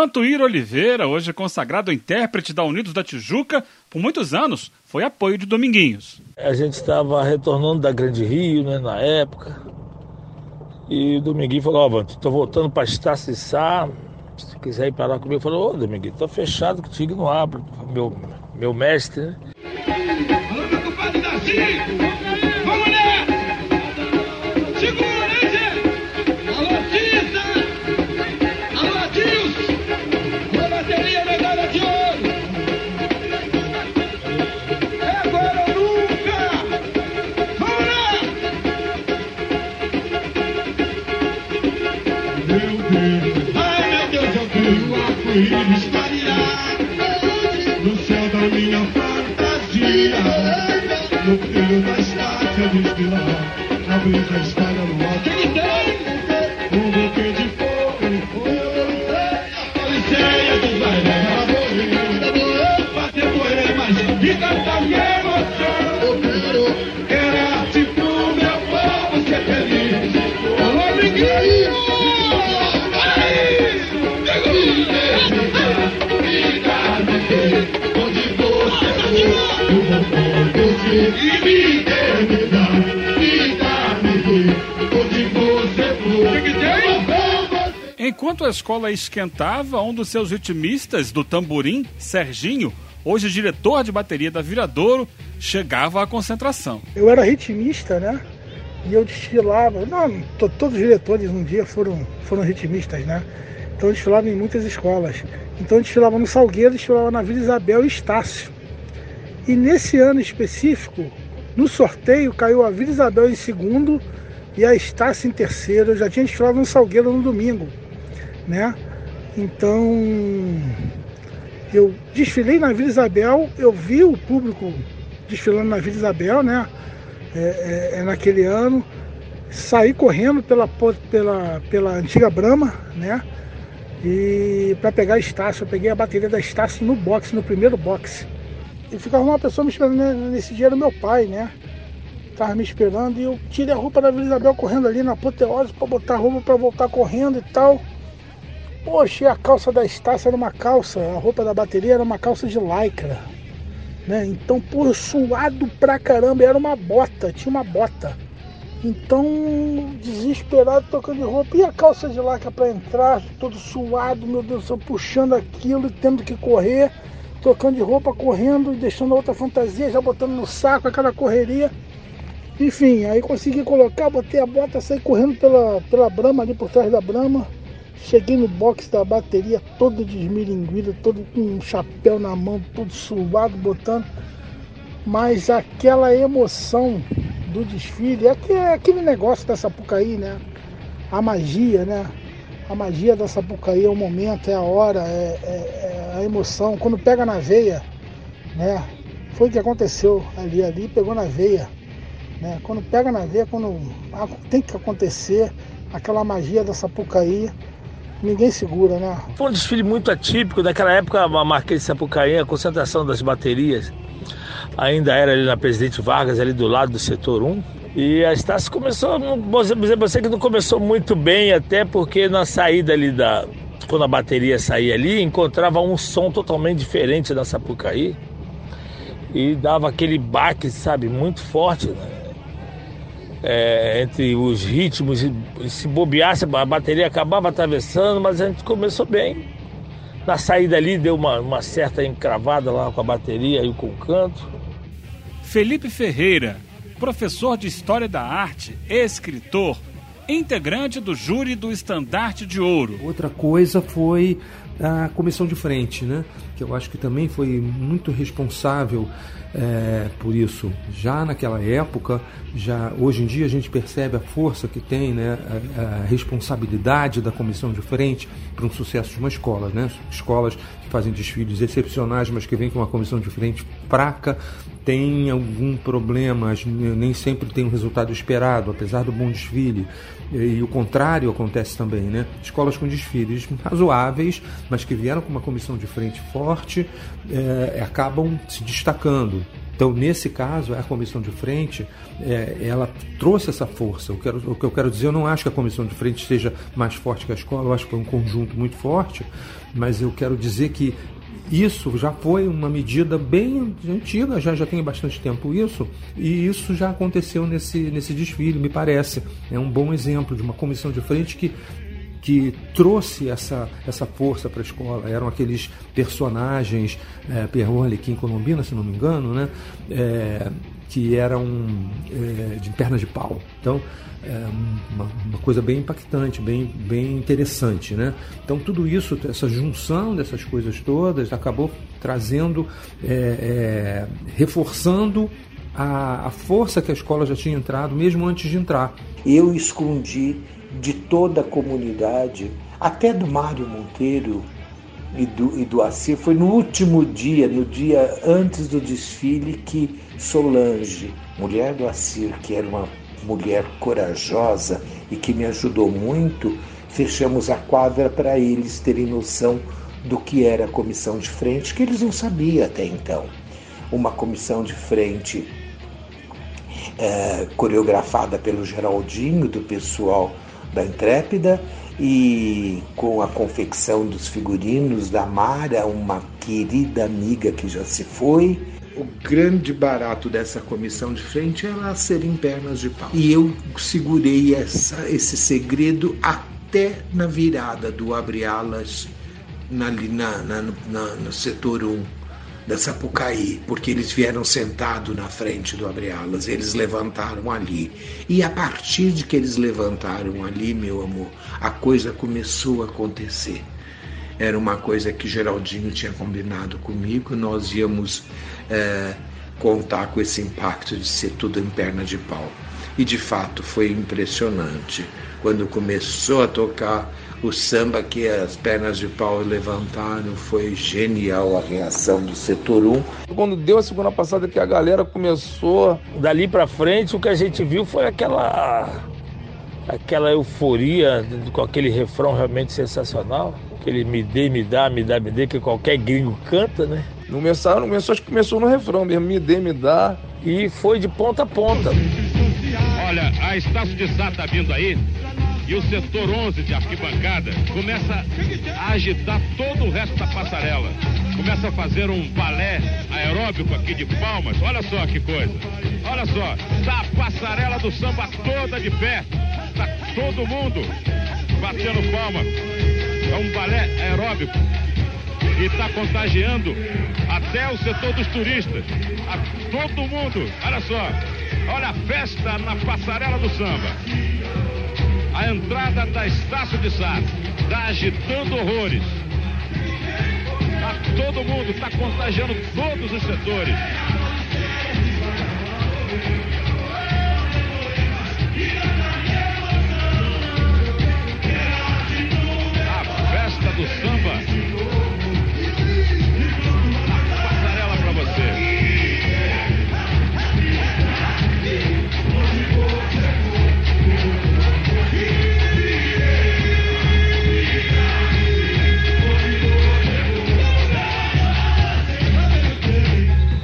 Vantuíro Oliveira, hoje consagrado intérprete da Unidos da Tijuca, por muitos anos foi apoio de Dominguinhos. A gente estava retornando da Grande Rio, né, na época. E o Dominguinho falou, ó, oh, tô voltando para Estácio Sá. Se quiser ir para lá comigo, eu falei, ô Dominguinho, tô fechado contigo, não abro. Meu, meu mestre, né? Vamos nessa! Segura, hein, gente? Arco-íris no céu da minha fantasia. No filho da estátua desfilar, na brisa Enquanto a escola esquentava, um dos seus ritmistas do tamborim, Serginho, hoje diretor de bateria da Viradouro, chegava à concentração. Eu era ritmista, né? E eu desfilava. Não, to- todos os diretores um dia foram, foram ritmistas, né? Então eu desfilava em muitas escolas. Então eu desfilava no Salgueiro, desfilava na Vila Isabel e Estácio. E nesse ano específico, no sorteio, caiu a Vila Isabel em segundo e a Estácio em terceiro. Eu já tinha desfilado no Salgueiro no domingo, né? Então eu desfilei na Vila Isabel, eu vi o público desfilando na Vila Isabel, né? É, é- é naquele ano. Saí correndo pela, pela, pela antiga Brama, né? E para pegar a Estácio, eu peguei a bateria da Estácio no boxe, no primeiro boxe. E ficava uma pessoa me esperando, né? nesse dia era meu pai, né? Tava me esperando e eu tirei a roupa da Vila Isabel correndo ali na apoteose para botar a roupa para voltar correndo e tal. Poxa, a calça da Estácio era uma calça, a roupa da bateria era uma calça de lycra. Né? Então, pô, suado pra caramba, era uma bota, tinha uma bota. Então, desesperado, tocando roupa. E a calça de lycra pra entrar, todo suado, meu Deus do céu, puxando aquilo e tendo que correr, trocando de roupa, correndo deixando outra fantasia, já botando no saco, aquela correria. Enfim, aí consegui colocar, botei a bota, saí correndo pela, pela Brama, ali por trás da Brama. Cheguei no box da bateria, todo desmilinguido, todo com um chapéu na mão, todo suado, botando. Mas aquela emoção do desfile, é é aquele negócio da Sapucaí, né? A magia, né? A magia da Sapucaí é o momento, é a hora, é, é- é a emoção. Quando pega na veia, né? Foi o que aconteceu ali, ali pegou na veia. Né? Quando pega na veia, quando tem que acontecer aquela magia da Sapucaí, ninguém segura, né? Foi um desfile muito atípico. Naquela época, a Marquês de Sapucaí, a concentração das baterias ainda era ali na Presidente Vargas, ali do lado do setor 1. E a Estácio começou, pra você que não começou muito bem, até porque na saída ali da. Quando a bateria saía ali, encontrava um som totalmente diferente da Sapucaí. E dava aquele baque, sabe, muito forte, né? É, entre os ritmos, se bobeasse, a bateria acabava atravessando, mas a gente começou bem. Na saída ali deu uma, uma certa encravada lá com a bateria e com o canto. Felipe Ferreira, professor de História da Arte, escritor, integrante do júri do Estandarte de Ouro. Outra coisa foi a comissão de frente, né? que eu acho que também foi muito responsável é, por isso. Já naquela época, já hoje em dia a gente percebe a força que tem, né? a, a responsabilidade da comissão de frente para um sucesso de uma escola. Né? Escolas que fazem desfiles excepcionais, mas que vêm com uma comissão de frente fraca, tem algum problema, nem sempre tem o resultado esperado, apesar do bom desfile. E o contrário acontece também, né? Escolas com desfiles razoáveis, mas que vieram com uma comissão de frente forte, é, acabam se destacando. Então, nesse caso, a comissão de frente, é, ela trouxe essa força. Eu quero, o que eu quero dizer, eu não acho que a comissão de frente seja mais forte que a escola, eu acho que é um conjunto muito forte, mas eu quero dizer que Isso já foi uma medida bem antiga, já, já tem bastante tempo isso, e isso já aconteceu nesse, nesse desfile, me parece. É um bom exemplo de uma comissão de frente que que trouxe essa, essa força para a escola. Eram aqueles personagens, é, Perron Alequim Colombina, se não me engano, né? É, que eram é, de pernas de pau. Então, é uma, uma, coisa bem impactante, bem, bem interessante. Né? Então, tudo isso, essa junção dessas coisas todas, acabou trazendo, é, é, reforçando a, a força que a escola já tinha entrado, mesmo antes de entrar. Eu escondi de toda a comunidade, até do Mário Monteiro e do, e do Assir, foi no último dia, no dia antes do desfile, que Solange, mulher do Assir, que era uma mulher corajosa e que me ajudou muito, fechamos a quadra para eles terem noção do que era a comissão de frente, que eles não sabiam até então. Uma comissão de frente é, coreografada pelo Geraldinho, do pessoal da Intrépida, e com a confecção dos figurinos da Mara, uma querida amiga que já se foi. O grande barato dessa comissão de frente era ser em pernas de pau. E eu segurei essa, esse segredo até na virada do Abre Alas na, na, na, na, no setor 1 da Sapucaí, porque eles vieram sentados na frente do Abre-Alas, eles levantaram ali. E a partir de que eles levantaram ali, meu amor, a coisa começou a acontecer. Era uma coisa que Geraldinho tinha combinado comigo, nós íamos é, contar com esse impacto de ser tudo em perna de pau. E de fato foi impressionante. Quando começou a tocar o samba que as pernas de pau levantaram, foi genial a reação do setor 1. Quando deu a segunda passada que a galera começou, dali para frente, o que a gente viu foi aquela aquela euforia com aquele refrão realmente sensacional. Aquele me dê, me dá, me dá, me dê, que qualquer gringo canta, né? Não começou, não começou, acho que começou no refrão mesmo, me dê, me dá. E foi de ponta a ponta. Olha, a Estácio de Sá tá vindo aí e o setor 11 de arquibancada começa a agitar todo o resto da passarela. Começa a fazer um balé aeróbico aqui de palmas. Olha só que coisa. Olha só, tá a passarela do samba toda de pé. Tá todo mundo batendo palma. É um balé aeróbico e está contagiando até o setor dos turistas. A todo mundo. Olha só. Olha a festa na passarela do samba. A entrada da Estácio de Sá está agitando horrores. Tá todo mundo, está contagiando todos os setores. A festa do samba.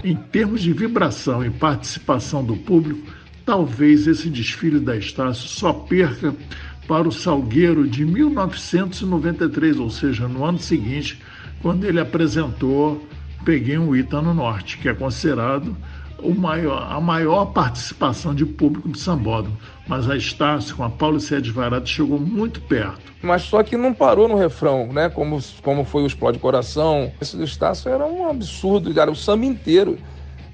Em termos de vibração e participação do público, talvez esse desfile da Estácio só perca para o Salgueiro de 1993, ou seja, no ano seguinte, quando ele apresentou Peguei um Ita no Norte, que é considerado maior, a maior participação de público do sambódromo. Mas a Estácio, com a Paulo Sede Varado, chegou muito perto. Mas só que não parou no refrão, né? Como, como foi o Explode Coração. Esse do Estácio era um absurdo, era o samba inteiro,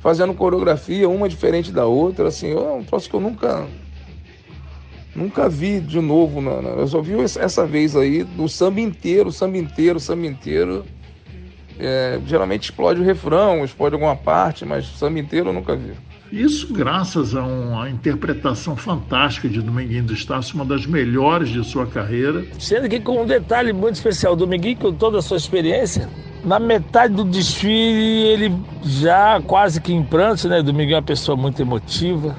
fazendo coreografia, uma diferente da outra. Assim, é um troço que eu nunca. Nunca vi de novo. Eu só vi essa vez aí, do samba inteiro, samba inteiro, samba inteiro. É, geralmente explode o refrão, explode alguma parte, mas o samba inteiro eu nunca vi. Isso graças a uma interpretação fantástica de Dominguinho do Estácio, uma das melhores de sua carreira. Sendo que com um detalhe muito especial, Dominguinho, com toda a sua experiência, na metade do desfile ele já quase que em prantos, né? Dominguinho é uma pessoa muito emotiva.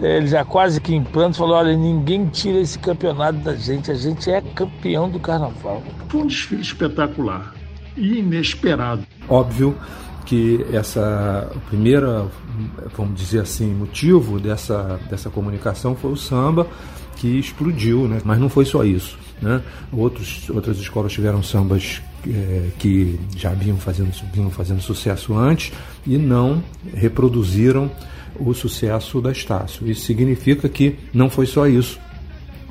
Ele já quase que em prantos falou: olha, ninguém tira esse campeonato da gente, a gente é campeão do carnaval. Foi um desfile espetacular inesperado. Óbvio que essa primeira, vamos dizer assim, motivo dessa, dessa comunicação foi o samba que explodiu, né? Mas não foi só isso, né? Outros, outras escolas tiveram sambas é, que já vinham fazendo, vinham fazendo sucesso antes e não reproduziram o sucesso da Estácio. Isso significa que não foi só isso,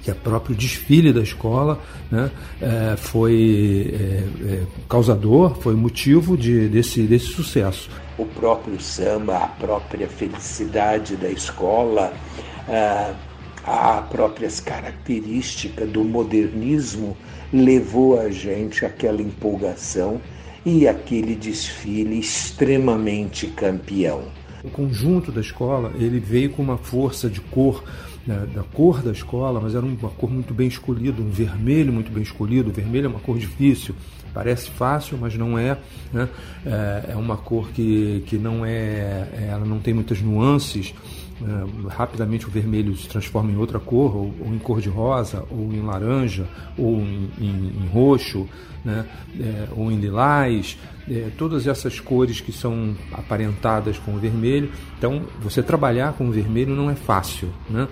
que o próprio desfile da escola né, é, foi é, é, causador, foi motivo de, desse, desse sucesso. O próprio samba, a própria felicidade da escola, ah, a próprias características do modernismo levou a gente àquela empolgação e aquele desfile extremamente campeão. O conjunto da escola ele veio com uma força de cor né, da cor da escola, mas era uma cor muito bem escolhida, um vermelho muito bem escolhido. O vermelho é uma cor difícil, parece fácil, mas não é. Né? É, é uma cor que, que não é, ela não tem muitas nuances. É, rapidamente o vermelho se transforma em outra cor, ou, ou, em cor de rosa, ou em laranja, ou em, em, em roxo, né? É, ou em lilás, é, todas essas cores que são aparentadas com o vermelho. Então, você trabalhar com o vermelho não é fácil, né?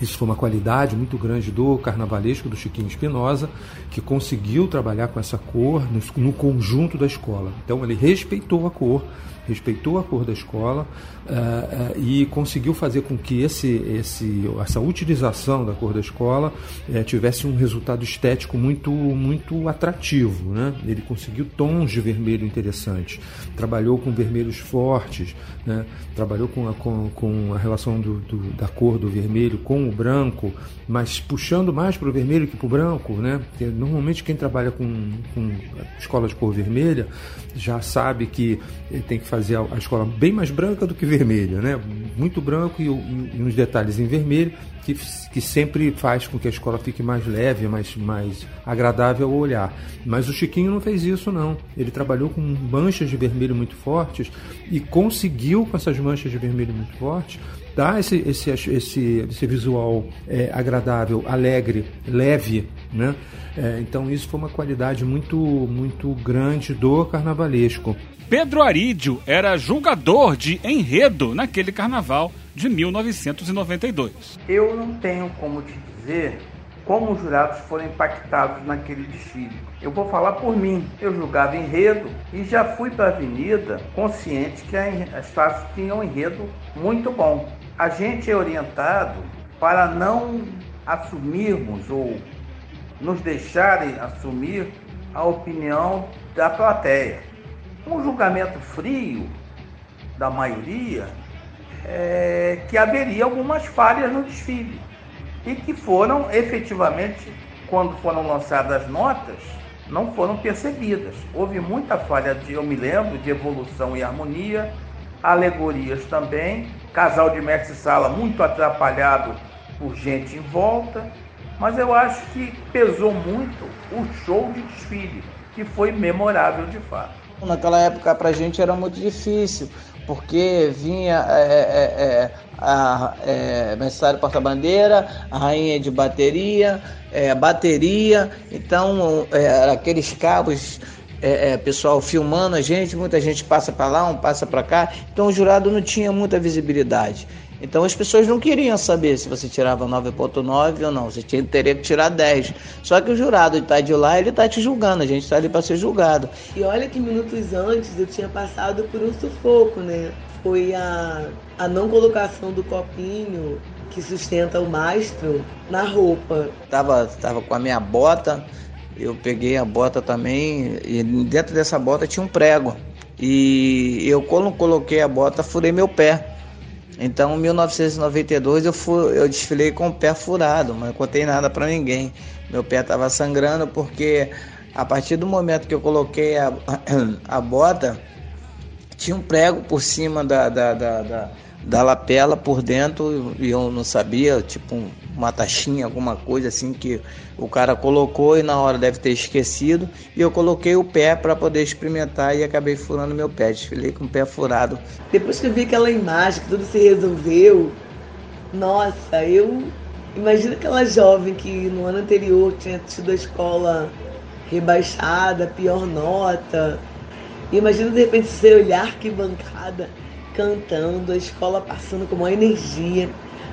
Isso foi uma qualidade muito grande do carnavalesco do Chiquinho Espinosa, que conseguiu trabalhar com essa cor no, no, conjunto da escola. Então ele respeitou a cor, respeitou a cor da escola uh, uh, e conseguiu fazer com que esse, esse, essa utilização da cor da escola uh, tivesse um resultado estético muito, muito atrativo. Né? Ele conseguiu tons de vermelho interessantes, trabalhou com vermelhos fortes, né? trabalhou com a, com, com a relação do, do, da cor do vermelho com o branco, mas puxando mais para o vermelho que para o branco. Né? Porque normalmente quem trabalha com, com escola de cor vermelha já sabe que tem que fazer a escola bem mais branca do que vermelha, né? Muito branco e, e, uns detalhes em vermelho que, que sempre faz com que a escola fique mais leve, mais, mais agradável ao olhar. Mas o Chiquinho não fez isso não. Ele trabalhou com manchas de vermelho muito fortes e conseguiu com essas manchas de vermelho muito fortes dar esse, esse, esse, esse visual é, agradável, alegre, leve, né? É, então isso foi uma qualidade muito, muito grande do carnavalesco. Pedro Arídio era julgador de enredo naquele carnaval de 1992. Eu não tenho como te dizer como os jurados foram impactados naquele desfile. Eu vou falar por mim. Eu julgava enredo e já fui para a avenida consciente que as faces tinham um enredo muito bom. A gente é orientado para não assumirmos ou nos deixarem assumir a opinião da plateia. Um julgamento frio da maioria é que haveria algumas falhas no desfile e que foram efetivamente, quando foram lançadas as notas, não foram percebidas. Houve muita falha, de, eu me lembro, de evolução e harmonia, alegorias também, casal de mestre-sala muito atrapalhado por gente em volta, mas eu acho que pesou muito o show de desfile, que foi memorável de fato. Naquela época para a gente era muito difícil, porque vinha é, é, é, a é, Messário Porta-Bandeira, a Rainha de Bateria, é, bateria, então é, aqueles cabos, é, é, pessoal filmando a gente, muita gente passa para lá, um passa para cá, então o jurado não tinha muita visibilidade. Então as pessoas não queriam saber se você tirava 9.9 ou não, você tinha, teria que tirar 10. Só que o jurado está de lá, ele está te julgando, a gente está ali para ser julgado. E olha que minutos antes eu tinha passado por um sufoco, né? Foi a, a não colocação do copinho que sustenta o mastro na roupa. Tava, tava com a minha bota, eu peguei a bota também, e dentro dessa bota tinha um prego. E eu quando coloquei a bota, furei meu pé. Então, em 1992 eu, fui, eu desfilei com o pé furado, mas não contei nada para ninguém. Meu pé estava sangrando porque a partir do momento que eu coloquei a, a bota, tinha um prego por cima da, da, da, da da lapela por dentro e eu não sabia, tipo uma taxinha, alguma coisa assim que o cara colocou e na hora deve ter esquecido. E eu coloquei o pé para poder experimentar e acabei furando meu pé. Desfilei com o pé furado. Depois que eu vi aquela imagem, que tudo se resolveu, nossa, eu imagino aquela jovem que no ano anterior tinha tido a escola rebaixada, pior nota. Imagina de repente você olhar que bancada cantando, a escola passando com uma energia.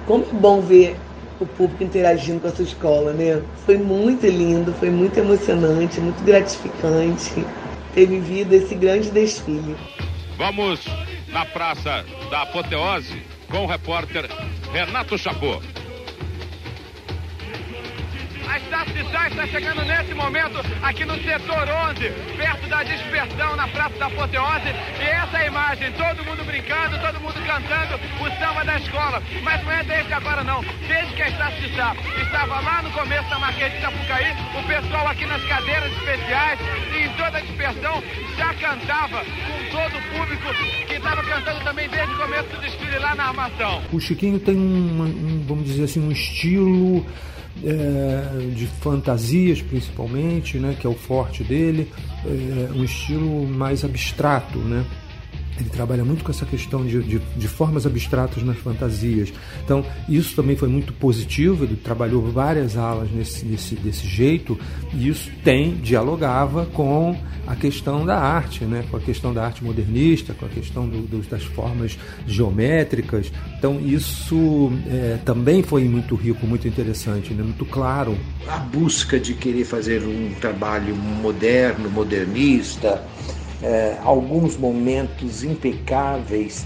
Como é bom ver o público interagindo com a sua escola, né? Foi muito lindo, foi muito emocionante, muito gratificante ter vivido esse grande desfile. Vamos na Praça da Apoteose com o repórter Renato Chapô. A Estácio de Sá está chegando nesse momento aqui no setor 11, perto da dispersão na Praça da Apoteose. E essa é imagem, todo mundo brincando, todo mundo cantando o samba da escola. Mas não é desde agora não, desde que a Estácio de Sá estava lá no começo da Marquês de Sapucaí, o pessoal aqui nas cadeiras especiais e em toda a dispersão já cantava com todo o público que estava cantando também desde o começo do desfile lá na armação. O Chiquinho tem um, um, vamos dizer assim, um estilo é, de fantasias principalmente, né, que é o forte dele, é, um estilo mais abstrato, né? Ele trabalha muito com essa questão de, de, de, formas abstratas nas fantasias. Então, isso também foi muito positivo. Ele trabalhou várias alas nesse, nesse, desse jeito, e isso tem, dialogava com a questão da arte, né? com a questão da arte modernista, com a questão do, do, das formas geométricas. Então, isso é, também foi muito rico, muito interessante, né? muito claro. A busca de querer fazer um trabalho moderno, modernista é, alguns momentos impecáveis,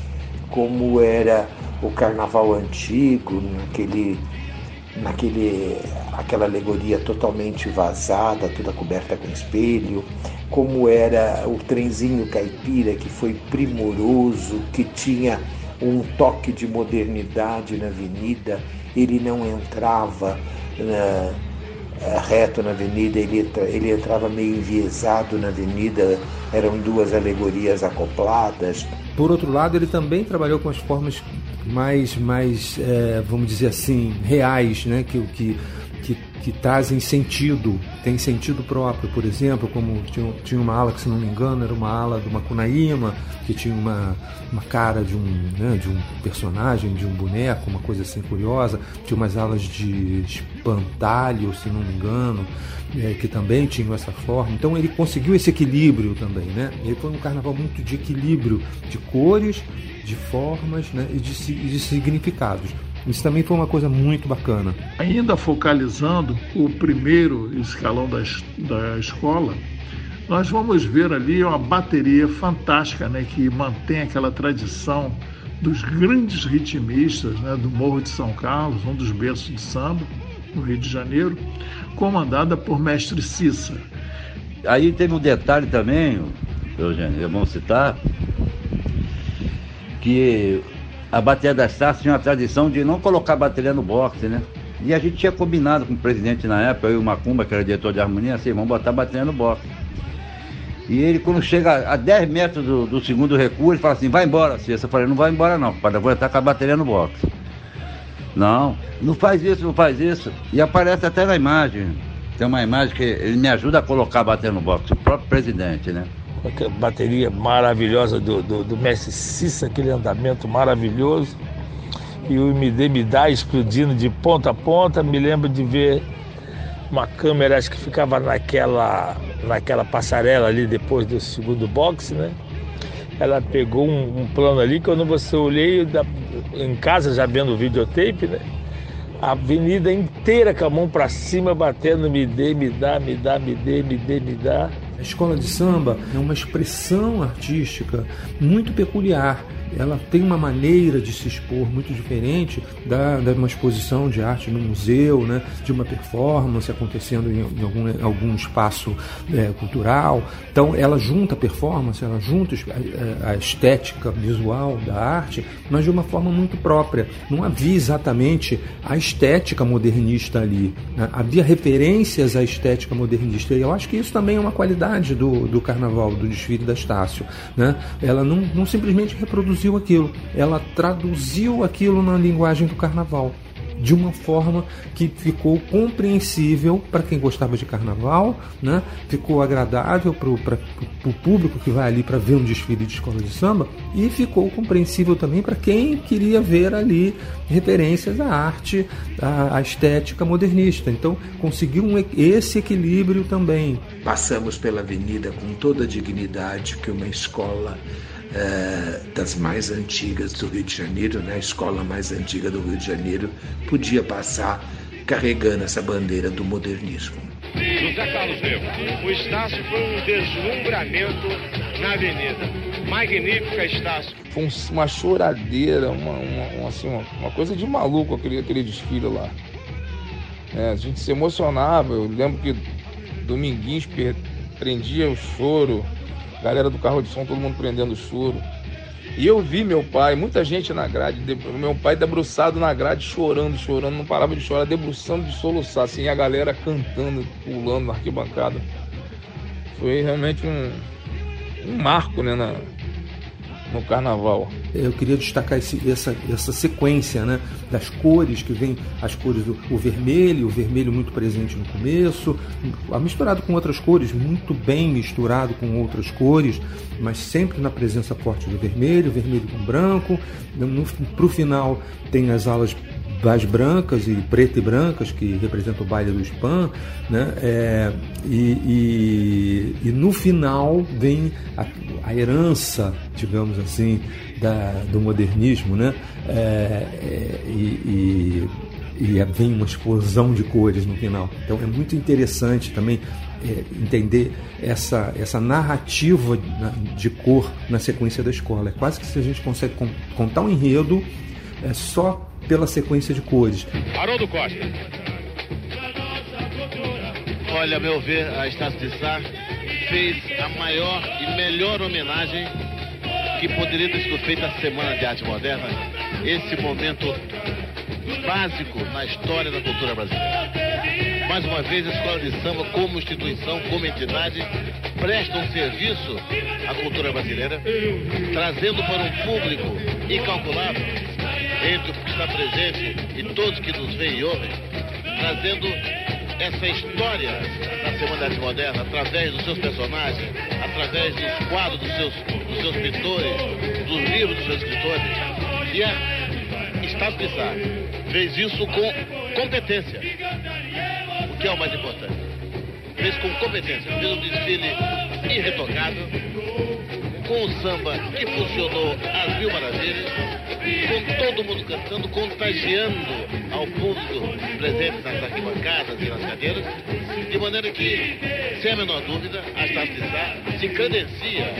como era o carnaval antigo, naquele, naquele, aquela alegoria totalmente vazada, toda coberta com espelho, como era o trenzinho caipira, que foi primoroso, que tinha um toque de modernidade na avenida, ele não entrava. Né, é, reto na avenida, ele, ele entrava meio enviesado na avenida, eram duas alegorias acopladas. Por outro lado, ele também trabalhou com as formas mais, mais é, vamos dizer assim, reais, né? que, que, que, que trazem sentido, tem sentido próprio. Por exemplo, como tinha, tinha uma ala que, se não me engano, era uma ala do Macunaíma, que tinha uma, uma cara de um, né, de um personagem, de um boneco, uma coisa assim curiosa. Tinha umas alas de espantalho, se não me engano, é, que também tinham essa forma. Então ele conseguiu esse equilíbrio também, né? Ele foi um carnaval muito de equilíbrio de cores, de formas né, e, de, e de significados. Isso também foi uma coisa muito bacana. Ainda focalizando o primeiro escalão da, da escola, nós vamos ver ali uma bateria fantástica, né, que mantém aquela tradição dos grandes ritmistas né, do Morro de São Carlos, um dos berços de samba, no Rio de Janeiro, comandada por Mestre Cissa. Aí teve um detalhe também, Eugênio, é bom citar, que a bateria das taças tinha uma tradição de não colocar bateria no boxe, né? E a gente tinha combinado com o presidente na época, eu e o Macumba, que era diretor de harmonia, assim, vamos botar bateria no boxe. E ele, quando chega a 10 metros do, do segundo recuo, ele fala assim, vai embora, Cícero. Eu falei, não vai embora não, para vou estar com a bateria no boxe. Não, não faz isso, não faz isso. E aparece até na imagem. Tem uma imagem que ele me ajuda a colocar a bateria no boxe, o próprio presidente, né? Aquela bateria maravilhosa do, do, do Mestre Cissa, aquele andamento maravilhoso. E o MD me dá explodindo de ponta a ponta. Me lembro de ver uma câmera, acho que ficava naquela naquela passarela ali depois do segundo boxe, né? Ela pegou um, um plano ali, quando você olhei da, em casa já vendo o videotape, né? A avenida inteira com a mão para cima, batendo me dê, me dá, me dá, me dê, me dê, me dá. A escola de samba é uma expressão artística muito peculiar ela tem uma maneira de se expor muito diferente da, da uma exposição de arte no museu, né, de uma performance acontecendo em, em algum, algum espaço é, cultural. Então, ela junta a performance, ela junta a, a estética visual da arte, mas de uma forma muito própria. Não havia exatamente a estética modernista ali. Né? Havia referências à estética modernista. E eu acho que isso também é uma qualidade do, do carnaval, do desfile da Estácio. Né? Ela não, não simplesmente reproduziu traduziu aquilo, ela traduziu aquilo na linguagem do carnaval de uma forma que ficou compreensível para quem gostava de carnaval, né? ficou agradável para o público que vai ali para ver um desfile de escola de samba e ficou compreensível também para quem queria ver ali referências à arte, à, à estética modernista. Então conseguiu um, esse equilíbrio também. Passamos pela avenida com toda a dignidade que uma escola eh, das mais antigas do Rio de Janeiro, né? a escola mais antiga do Rio de Janeiro, podia passar carregando essa bandeira do modernismo. José Carlos Nevo, o Estácio foi um deslumbramento na avenida. Magnífica, Estácio. Foi um- uma choradeira, uma, uma, uma, assim, uma, uma coisa de maluco aquele, aquele desfile lá. É, a gente se emocionava, eu lembro que Dominguinhos prendia o choro, galera do carro de som, todo mundo prendendo choro. E eu vi meu pai, muita gente na grade, de- meu pai debruçado na grade, chorando, chorando, não parava de chorar, debruçando de soluçar, assim, a galera cantando, pulando na arquibancada. Foi realmente um, um marco, né, na, no carnaval. Eu queria destacar esse- essa, essa sequência né, das cores, que vem as cores do o vermelho, o vermelho muito presente no começo, ah, misturado com outras cores, muito bem misturado com outras cores, mas sempre na presença forte do vermelho, vermelho com branco. Para o final tem as alas das brancas e preta e brancas, que representam o baile do spam, né? É, e, e, e no final vem a, a herança, digamos assim, da, do modernismo, né? É, é, e, e, vem uma explosão de cores no final. Então é muito interessante também é, entender essa, essa narrativa na- de cor na sequência da escola. É quase que se a gente consegue con- contar um enredo é, só pela sequência de cores. Haroldo Costa. Olha, a meu ver, a Estácio de Sá fez a maior e melhor homenagem que poderia ter sido feita à Semana de Arte Moderna. Esse momento básico na história da cultura brasileira. Mais uma vez, a Escola de Samba, como instituição, como entidade, presta um serviço à cultura brasileira, trazendo para um público incalculável, entre o que está presente e todos que nos veem e ouvem, trazendo essa história da Semana Moderna através dos seus personagens, através dos quadros dos seus, dos seus pintores, dos livros dos seus escritores. E a Estado de Sá fez isso com competência, o que é o mais importante. Fez com competência, fez um desfile irretocável, com o samba que funcionou às mil maravilhas, com todo mundo cantando, contagiando ao público presente nas arquibancadas e nas cadeiras, de maneira que, sem a menor dúvida, a Sá se credencia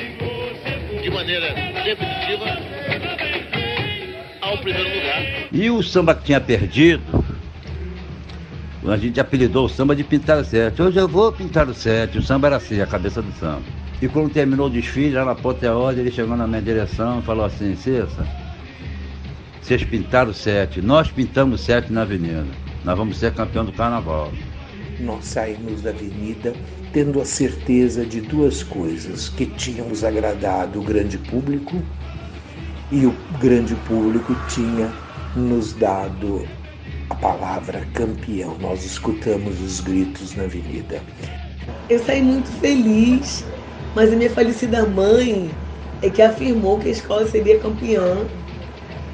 de maneira definitiva ao primeiro lugar. E o samba que tinha perdido, a gente apelidou o samba de pintar o sete. Hoje eu vou pintar o sete. O samba era assim, a cabeça do samba. E quando terminou o desfile, lá na apoteose, ele chegou na minha direção e falou assim, Cessa, vocês pintaram sete, nós pintamos sete na avenida. Nós vamos ser campeão do carnaval. Nós saímos da avenida tendo a certeza de duas coisas: que tínhamos agradado o grande público e o grande público tinha nos dado a palavra campeão. Nós escutamos os gritos na avenida. Eu saí muito feliz, mas a minha falecida mãe é que afirmou que a escola seria campeã.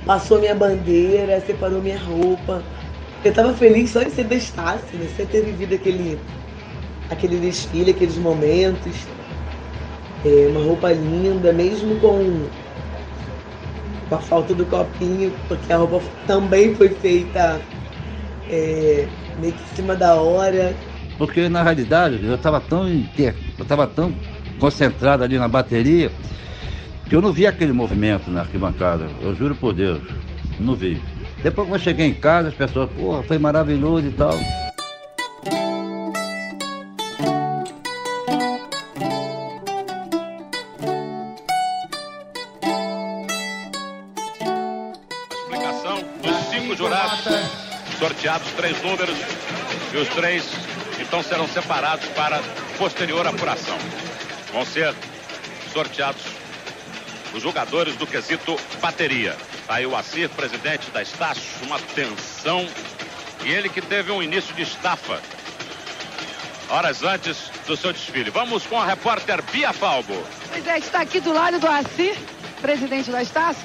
Passou minha bandeira, separou minha roupa. Eu estava feliz só em ser da Estácio, né? Sem ter vivido aquele, aquele desfile, aqueles momentos. É, uma roupa linda, mesmo com, com a falta do copinho, porque a roupa também foi feita é, meio que em cima da hora. Porque na realidade eu estava tão eu estava tão concentrado ali na bateria que eu não vi aquele movimento na arquibancada. Eu juro por Deus, não vi. Depois quando eu cheguei em casa, as pessoas, porra, foi maravilhoso e tal. Sorteados três números, e os três então serão separados para posterior apuração. Vão ser sorteados os jogadores do quesito bateria. Tá aí o Assir, presidente da Estácio, uma tensão. E ele que teve um início de estafa horas antes do seu desfile. Vamos com a repórter Bia Falbo. Pois é, está aqui do lado do Assi, presidente da Estácio.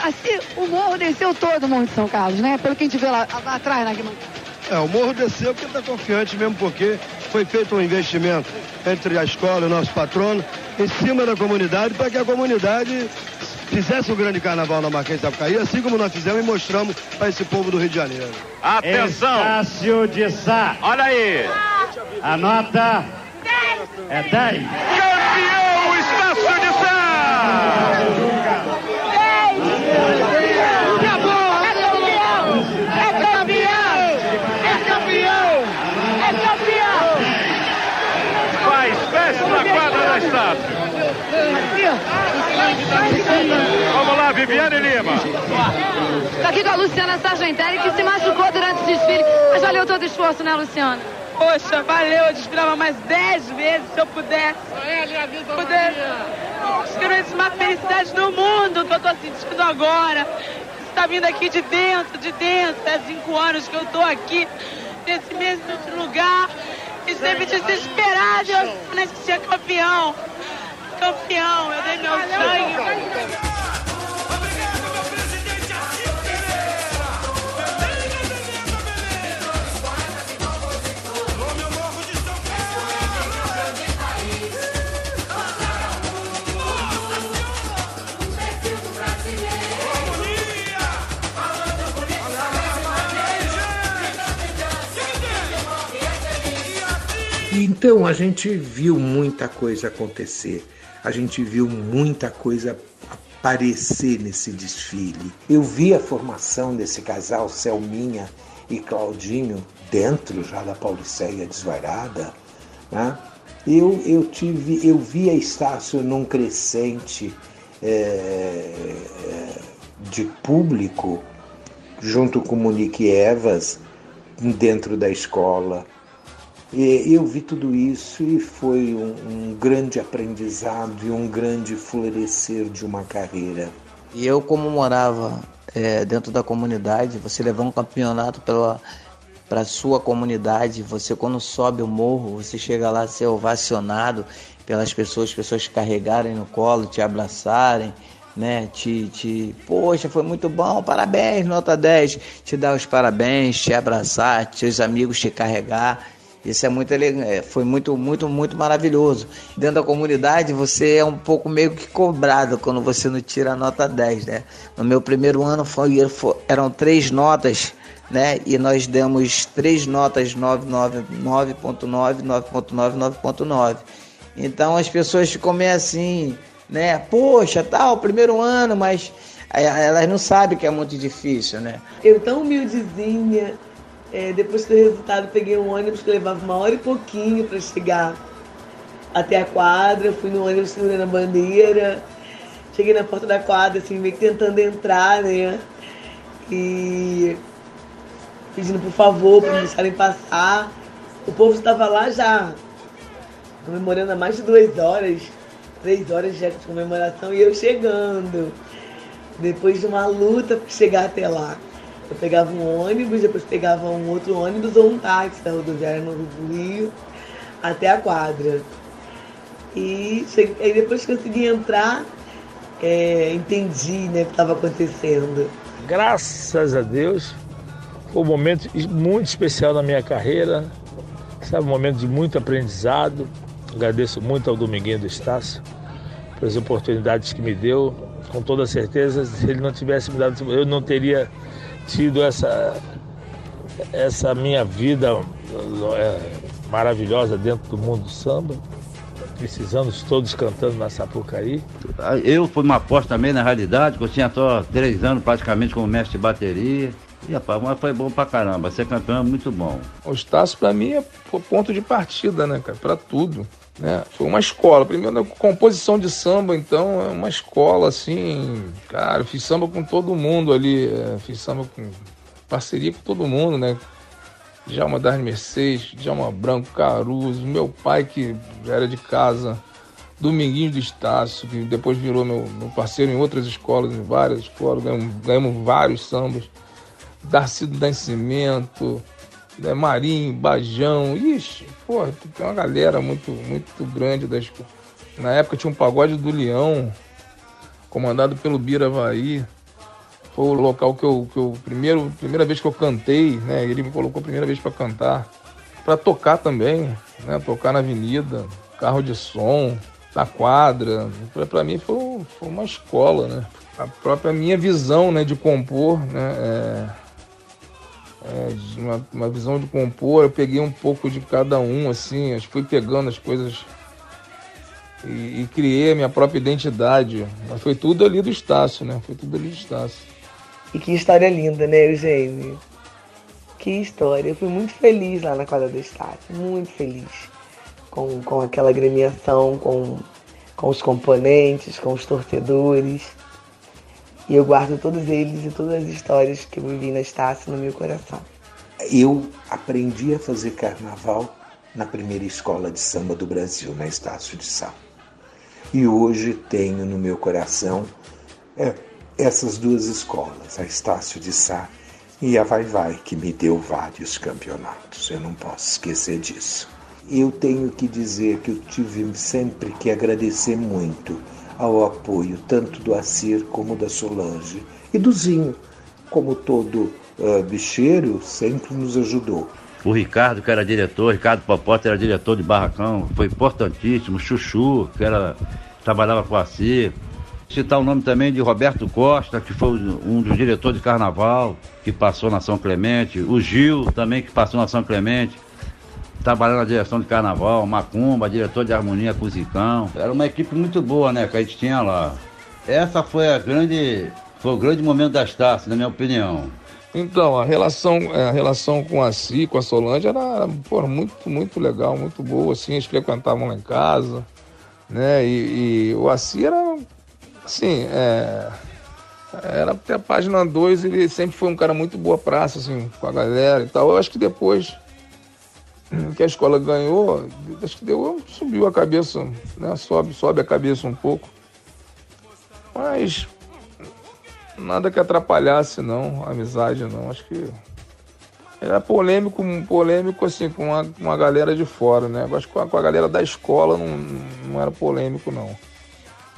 Assi, o morro desceu todo o Morro de São Carlos, né? Pelo que a gente vê lá, lá atrás, na arquibancada. É, o morro desceu porque está confiante mesmo, porque foi feito um investimento entre a escola e o nosso patrono em cima da comunidade para que a comunidade fizesse um grande carnaval na Marquês de Sapucaí, assim como nós fizemos e mostramos para esse povo do Rio de Janeiro. Atenção! Estácio de Sá. Olha aí. A nota é 10. Campeão Estácio de Sá! É campeão! É campeão! É campeão! Faz festa na quadra da Estácio. Vamos lá, Viviane Lima. Tô aqui com a Luciana Sargentelli, que se machucou durante o desfile, mas valeu todo o esforço, né, Luciana? Poxa, valeu, eu desfilava mais dez vezes se eu pudesse. Pudesse. Escrever uma felicidade no mundo que eu tô sentindo agora. Você tá vindo aqui de dentro, de dentro, há cinco anos que eu tô aqui, nesse mesmo lugar, e sempre desesperada, eu que tinha campeão. Campeão, eu dei meu sangue. Então a gente viu muita coisa acontecer, a gente viu muita coisa aparecer nesse desfile. Eu vi a formação desse casal, Selminha e Claudinho, dentro já da Pauliceia desvairada. Né? Eu, eu, tive, eu vi a Estácio num crescente é, de público, junto com Monique Evas, dentro da escola. Eu vi tudo isso e foi um, grande aprendizado e um grande florescer de uma carreira. E eu, como morava é, dentro da comunidade, você levar um campeonato para sua comunidade, você quando sobe o morro, você chega lá a ser ovacionado pelas pessoas, pessoas te carregarem no colo, te abraçarem, né? Te, te, poxa, foi muito bom, parabéns, nota 10, te dar os parabéns, te abraçar, seus amigos te carregar. Isso é muito é, foi muito, muito, muito maravilhoso. Dentro da comunidade, você é um pouco meio que cobrado quando você não tira a nota 10, né? No meu primeiro ano foi, eram três notas, né? E nós demos três notas 9, 9, 9.9, 9.9, 9.9. Então as pessoas ficam meio assim, né? Poxa, tal, primeiro ano, mas eh, elas não sabem que é muito difícil, né? Eu tão humildezinha, é, depois do resultado peguei um ônibus que levava uma hora e pouquinho para chegar até a quadra, fui no ônibus segurando a bandeira, cheguei na porta da quadra, assim, meio que tentando entrar, né? E pedindo por favor para me deixarem passar. O povo estava lá já comemorando há mais de duas horas, três horas já de comemoração, e eu chegando. Depois de uma luta para chegar até lá. Eu pegava um ônibus, depois pegava um outro ônibus ou um táxi da rodoviária no Rio até a quadra. E cheguei, aí depois consegui entrar, é, entendi né, o que estava acontecendo. Graças a Deus, foi um momento muito especial na minha carreira, sabe, um momento de muito aprendizado. Agradeço muito ao Dominguinho do Estácio pelas oportunidades que me deu. Com toda certeza, se ele não tivesse me dado, eu não teria tido essa, essa minha vida é, maravilhosa dentro do mundo do samba. Esses anos todos cantando na Sapucaí. Eu fui uma aposta também na realidade, que eu tinha só três anos praticamente como mestre de bateria. E rapaz, mas foi bom pra caramba. Ser campeão é muito bom. O Estácio, para mim, é ponto de partida, né, cara? Para tudo. Né? Foi uma escola. Primeiro, composição de samba, então, é uma escola, assim. Cara, eu fiz samba com todo mundo ali. é, fiz samba com parceria com todo mundo, né? Djalma das Mercedes, Djalma Branco, Caruso, meu pai que era de casa, Dominguinhos do Estácio, que depois virou meu, meu parceiro em outras escolas, em várias escolas, ganhamos, ganhamos vários sambas. Darcy do Nascimento, né, Marinho, Bajão, ixi, pô, tem uma galera muito, muito grande. Na época tinha um pagode do Leão, comandado pelo Bira Havaí. Foi o local que eu, que eu primeiro, primeira vez que eu cantei, né? Ele me colocou a primeira vez para cantar, para tocar também, né? Tocar na avenida, carro de som, na quadra. Para mim foi, foi uma escola, né? A própria minha visão, né, de compor, né? É, uma, uma visão de compor, eu peguei um pouco de cada um, assim, fui pegando as coisas e, e, criei a minha própria identidade. Mas foi tudo ali do Estácio, né? Foi tudo ali do Estácio. E que história linda, né, Eugênio? Que história. Eu fui muito feliz lá na quadra do Estácio, muito feliz com, com aquela agremiação, com, com os componentes, com os torcedores. E eu guardo todos eles e todas as histórias que eu vivi na Estácio no meu coração. Eu aprendi a fazer carnaval na primeira escola de samba do Brasil, na Estácio de Sá. E hoje tenho no meu coração é, essas duas escolas, a Estácio de Sá e a Vai Vai, que me deu vários campeonatos. Eu não posso esquecer disso. Eu tenho que dizer que eu tive sempre que agradecer muito ao apoio tanto do Acir como da Solange e do Zinho, como todo uh, bicheiro, sempre nos ajudou. O Ricardo, que era diretor, Ricardo Popota era diretor de Barracão, foi importantíssimo. Chuchu, que era, trabalhava com o Acir. Citar o nome também de Roberto Costa, que foi um dos diretores de carnaval, que passou na São Clemente. O Gil, também, que passou na São Clemente trabalhando na direção de carnaval, Macumba, diretor de harmonia com. Era uma equipe muito boa, né, que a gente tinha lá. Essa foi a grande. Foi o grande momento das taças, na minha opinião. Então, a relação, a relação com a Si, com a Solange, era pô, muito, muito legal, muito boa, assim, eles frequentavam lá em casa, né? E, e o Assi era, assim, é, era até a página 2, ele sempre foi um cara muito boa praça, assim, com a galera e tal. Eu acho que depois que a escola ganhou, acho que deu, subiu a cabeça, né? Sobe, sobe a cabeça um pouco. Mas nada que atrapalhasse não, a amizade não. Acho que era polêmico, polêmico assim, com a, com a galera de fora, né? Acho que com a, com a galera da escola não, não era polêmico, não.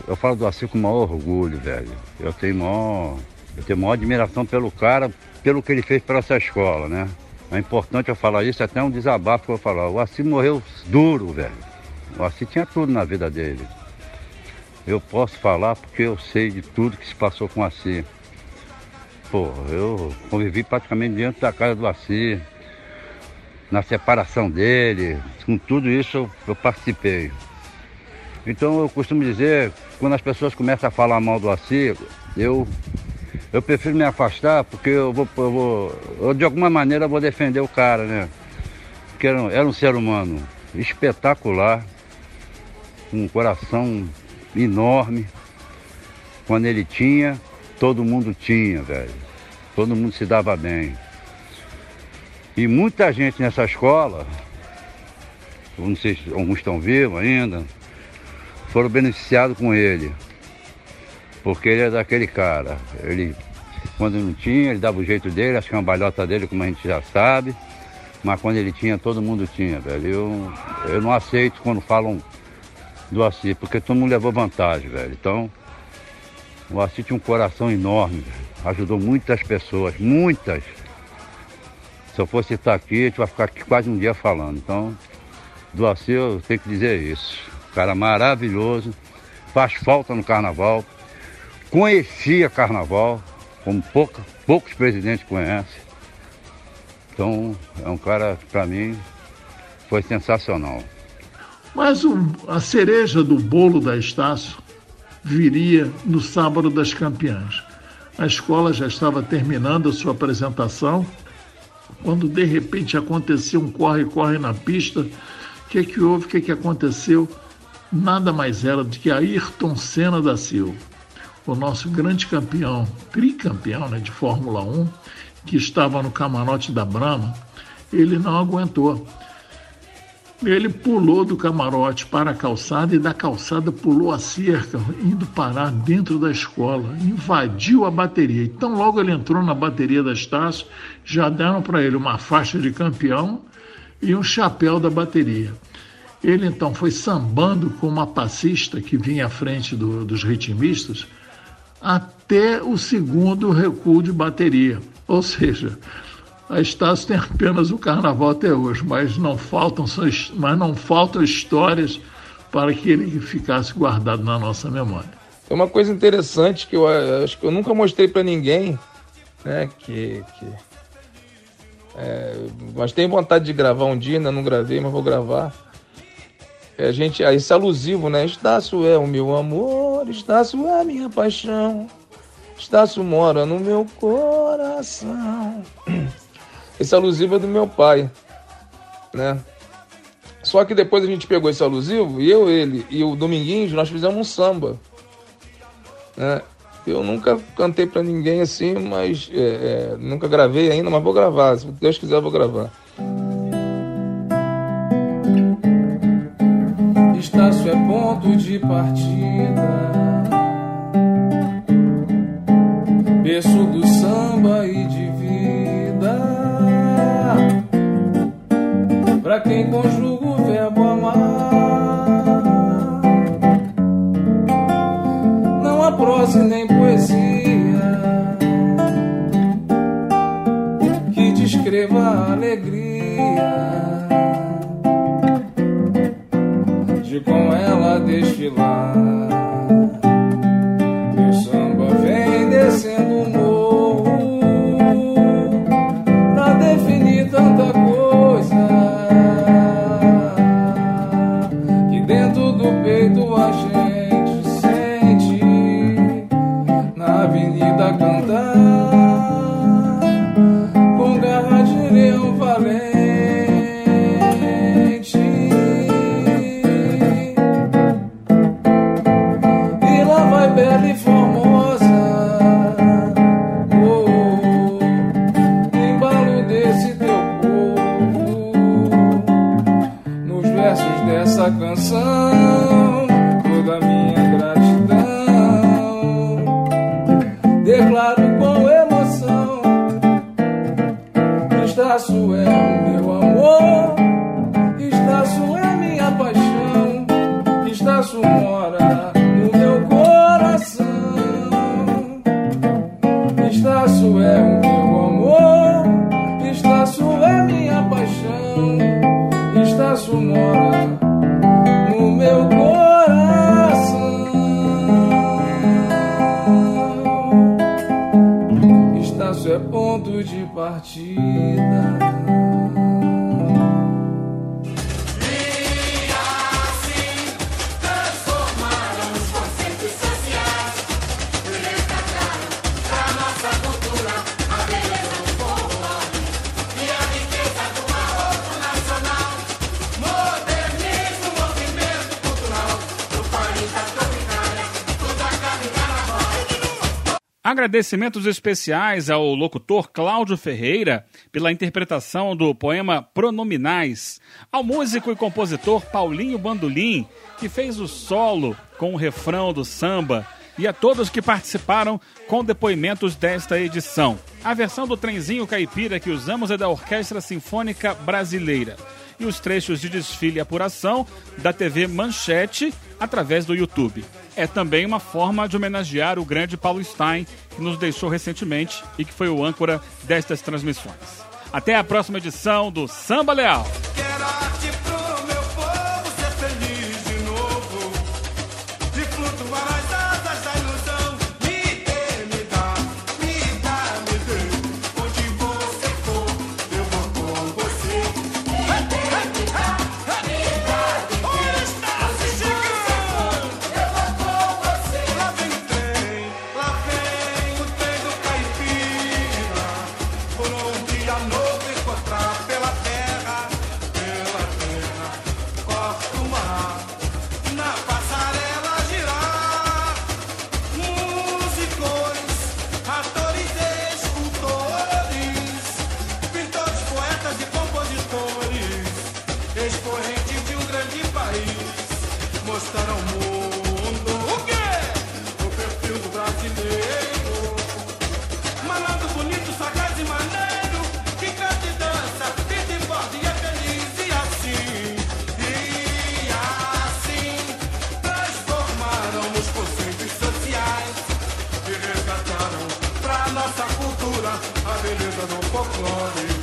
Eu falo do Assis com maior orgulho, velho. Eu tenho maior, eu tenho maior admiração pelo cara, pelo que ele fez para essa escola, né? É importante eu falar isso, é até um desabafo que eu vou falar. O Assis morreu duro, velho. O Assis tinha tudo na vida dele. Eu posso falar porque eu sei de tudo que se passou com o Assis. Pô, eu convivi praticamente dentro da casa do Assis, na separação dele, com tudo isso eu, eu participei. Então eu costumo dizer, quando as pessoas começam a falar mal do Assis, eu eu prefiro me afastar porque eu vou, eu vou eu de alguma maneira vou defender o cara, né? Porque era, era um ser humano espetacular, com um coração enorme. Quando ele tinha, todo mundo tinha, velho. Todo mundo se dava bem. E muita gente nessa escola, não sei se alguns estão vivos ainda, foram beneficiados com ele. Porque ele é daquele cara. Ele quando não tinha, ele dava o jeito dele, as cambalhotas dele, como a gente já sabe. Mas quando ele tinha, todo mundo tinha, velho. Eu, eu não aceito quando falam do Assi, porque todo mundo levou vantagem, velho. Então, o Assi tinha um coração enorme, velho. ajudou muitas pessoas, muitas. Se eu fosse estar aqui, a gente vai ficar aqui quase um dia falando. Então, do Assi eu tenho que dizer isso. Cara maravilhoso, faz falta no carnaval, conhecia carnaval, como pouca, poucos presidentes conhecem. Então, é um cara para mim foi sensacional. Mas um, a cereja do bolo da Estácio viria no sábado das campeãs. A escola já estava terminando a sua apresentação, quando de repente aconteceu um corre-corre na pista. O que, que houve? O que, que aconteceu? Nada mais era do que Ayrton Senna da Silva o nosso grande campeão, tricampeão né, de Fórmula 1, que estava no camarote da Brahma, ele não aguentou. Ele pulou do camarote para a calçada e da calçada pulou a cerca, indo parar dentro da escola, invadiu a bateria. Então, logo ele entrou na bateria da Estácio, já deram para ele uma faixa de campeão e um chapéu da bateria. Ele então foi sambando com uma passista que vinha à frente do, dos ritmistas até o segundo recuo de bateria. Ou seja, a Estácio tem apenas o carnaval até hoje, mas não faltam, mas não faltam histórias para que ele ficasse guardado na nossa memória. É uma coisa interessante que eu acho que eu nunca mostrei para ninguém, né? Que, que é, mas tenho vontade de gravar um dia, ainda não gravei, mas vou gravar. É, a gente, é, esse alusivo, né? Estácio é o meu amor, Estácio é a minha paixão, Estácio mora no meu coração. Esse alusivo é do meu pai, né? Só que depois a gente pegou esse alusivo, e eu, ele e o Dominguinhos, nós fizemos um samba. Né? Eu nunca cantei para ninguém assim, mas é, é, nunca gravei ainda, mas vou gravar. Se Deus quiser, eu vou gravar. Estácio é ponto de partida, berço do samba e de vida. Pra quem conjuga o verbo amar, não há prosa e nem poesia que descreva a alegria com ela desfilar. É Agradecimentos especiais ao locutor Cláudio Ferreira pela interpretação do poema Pronominais, ao músico e compositor Paulinho Bandolim, que fez o solo com o refrão do samba, e a todos que participaram com depoimentos desta edição. A versão do trenzinho caipira que usamos é da Orquestra Sinfônica Brasileira. E os trechos de desfile e apuração da TV Manchete através do YouTube. É também uma forma de homenagear o grande Paulo Stein, que nos deixou recentemente e que foi o âncora destas transmissões. Até a próxima edição do Samba Leal. Beleza do folclore.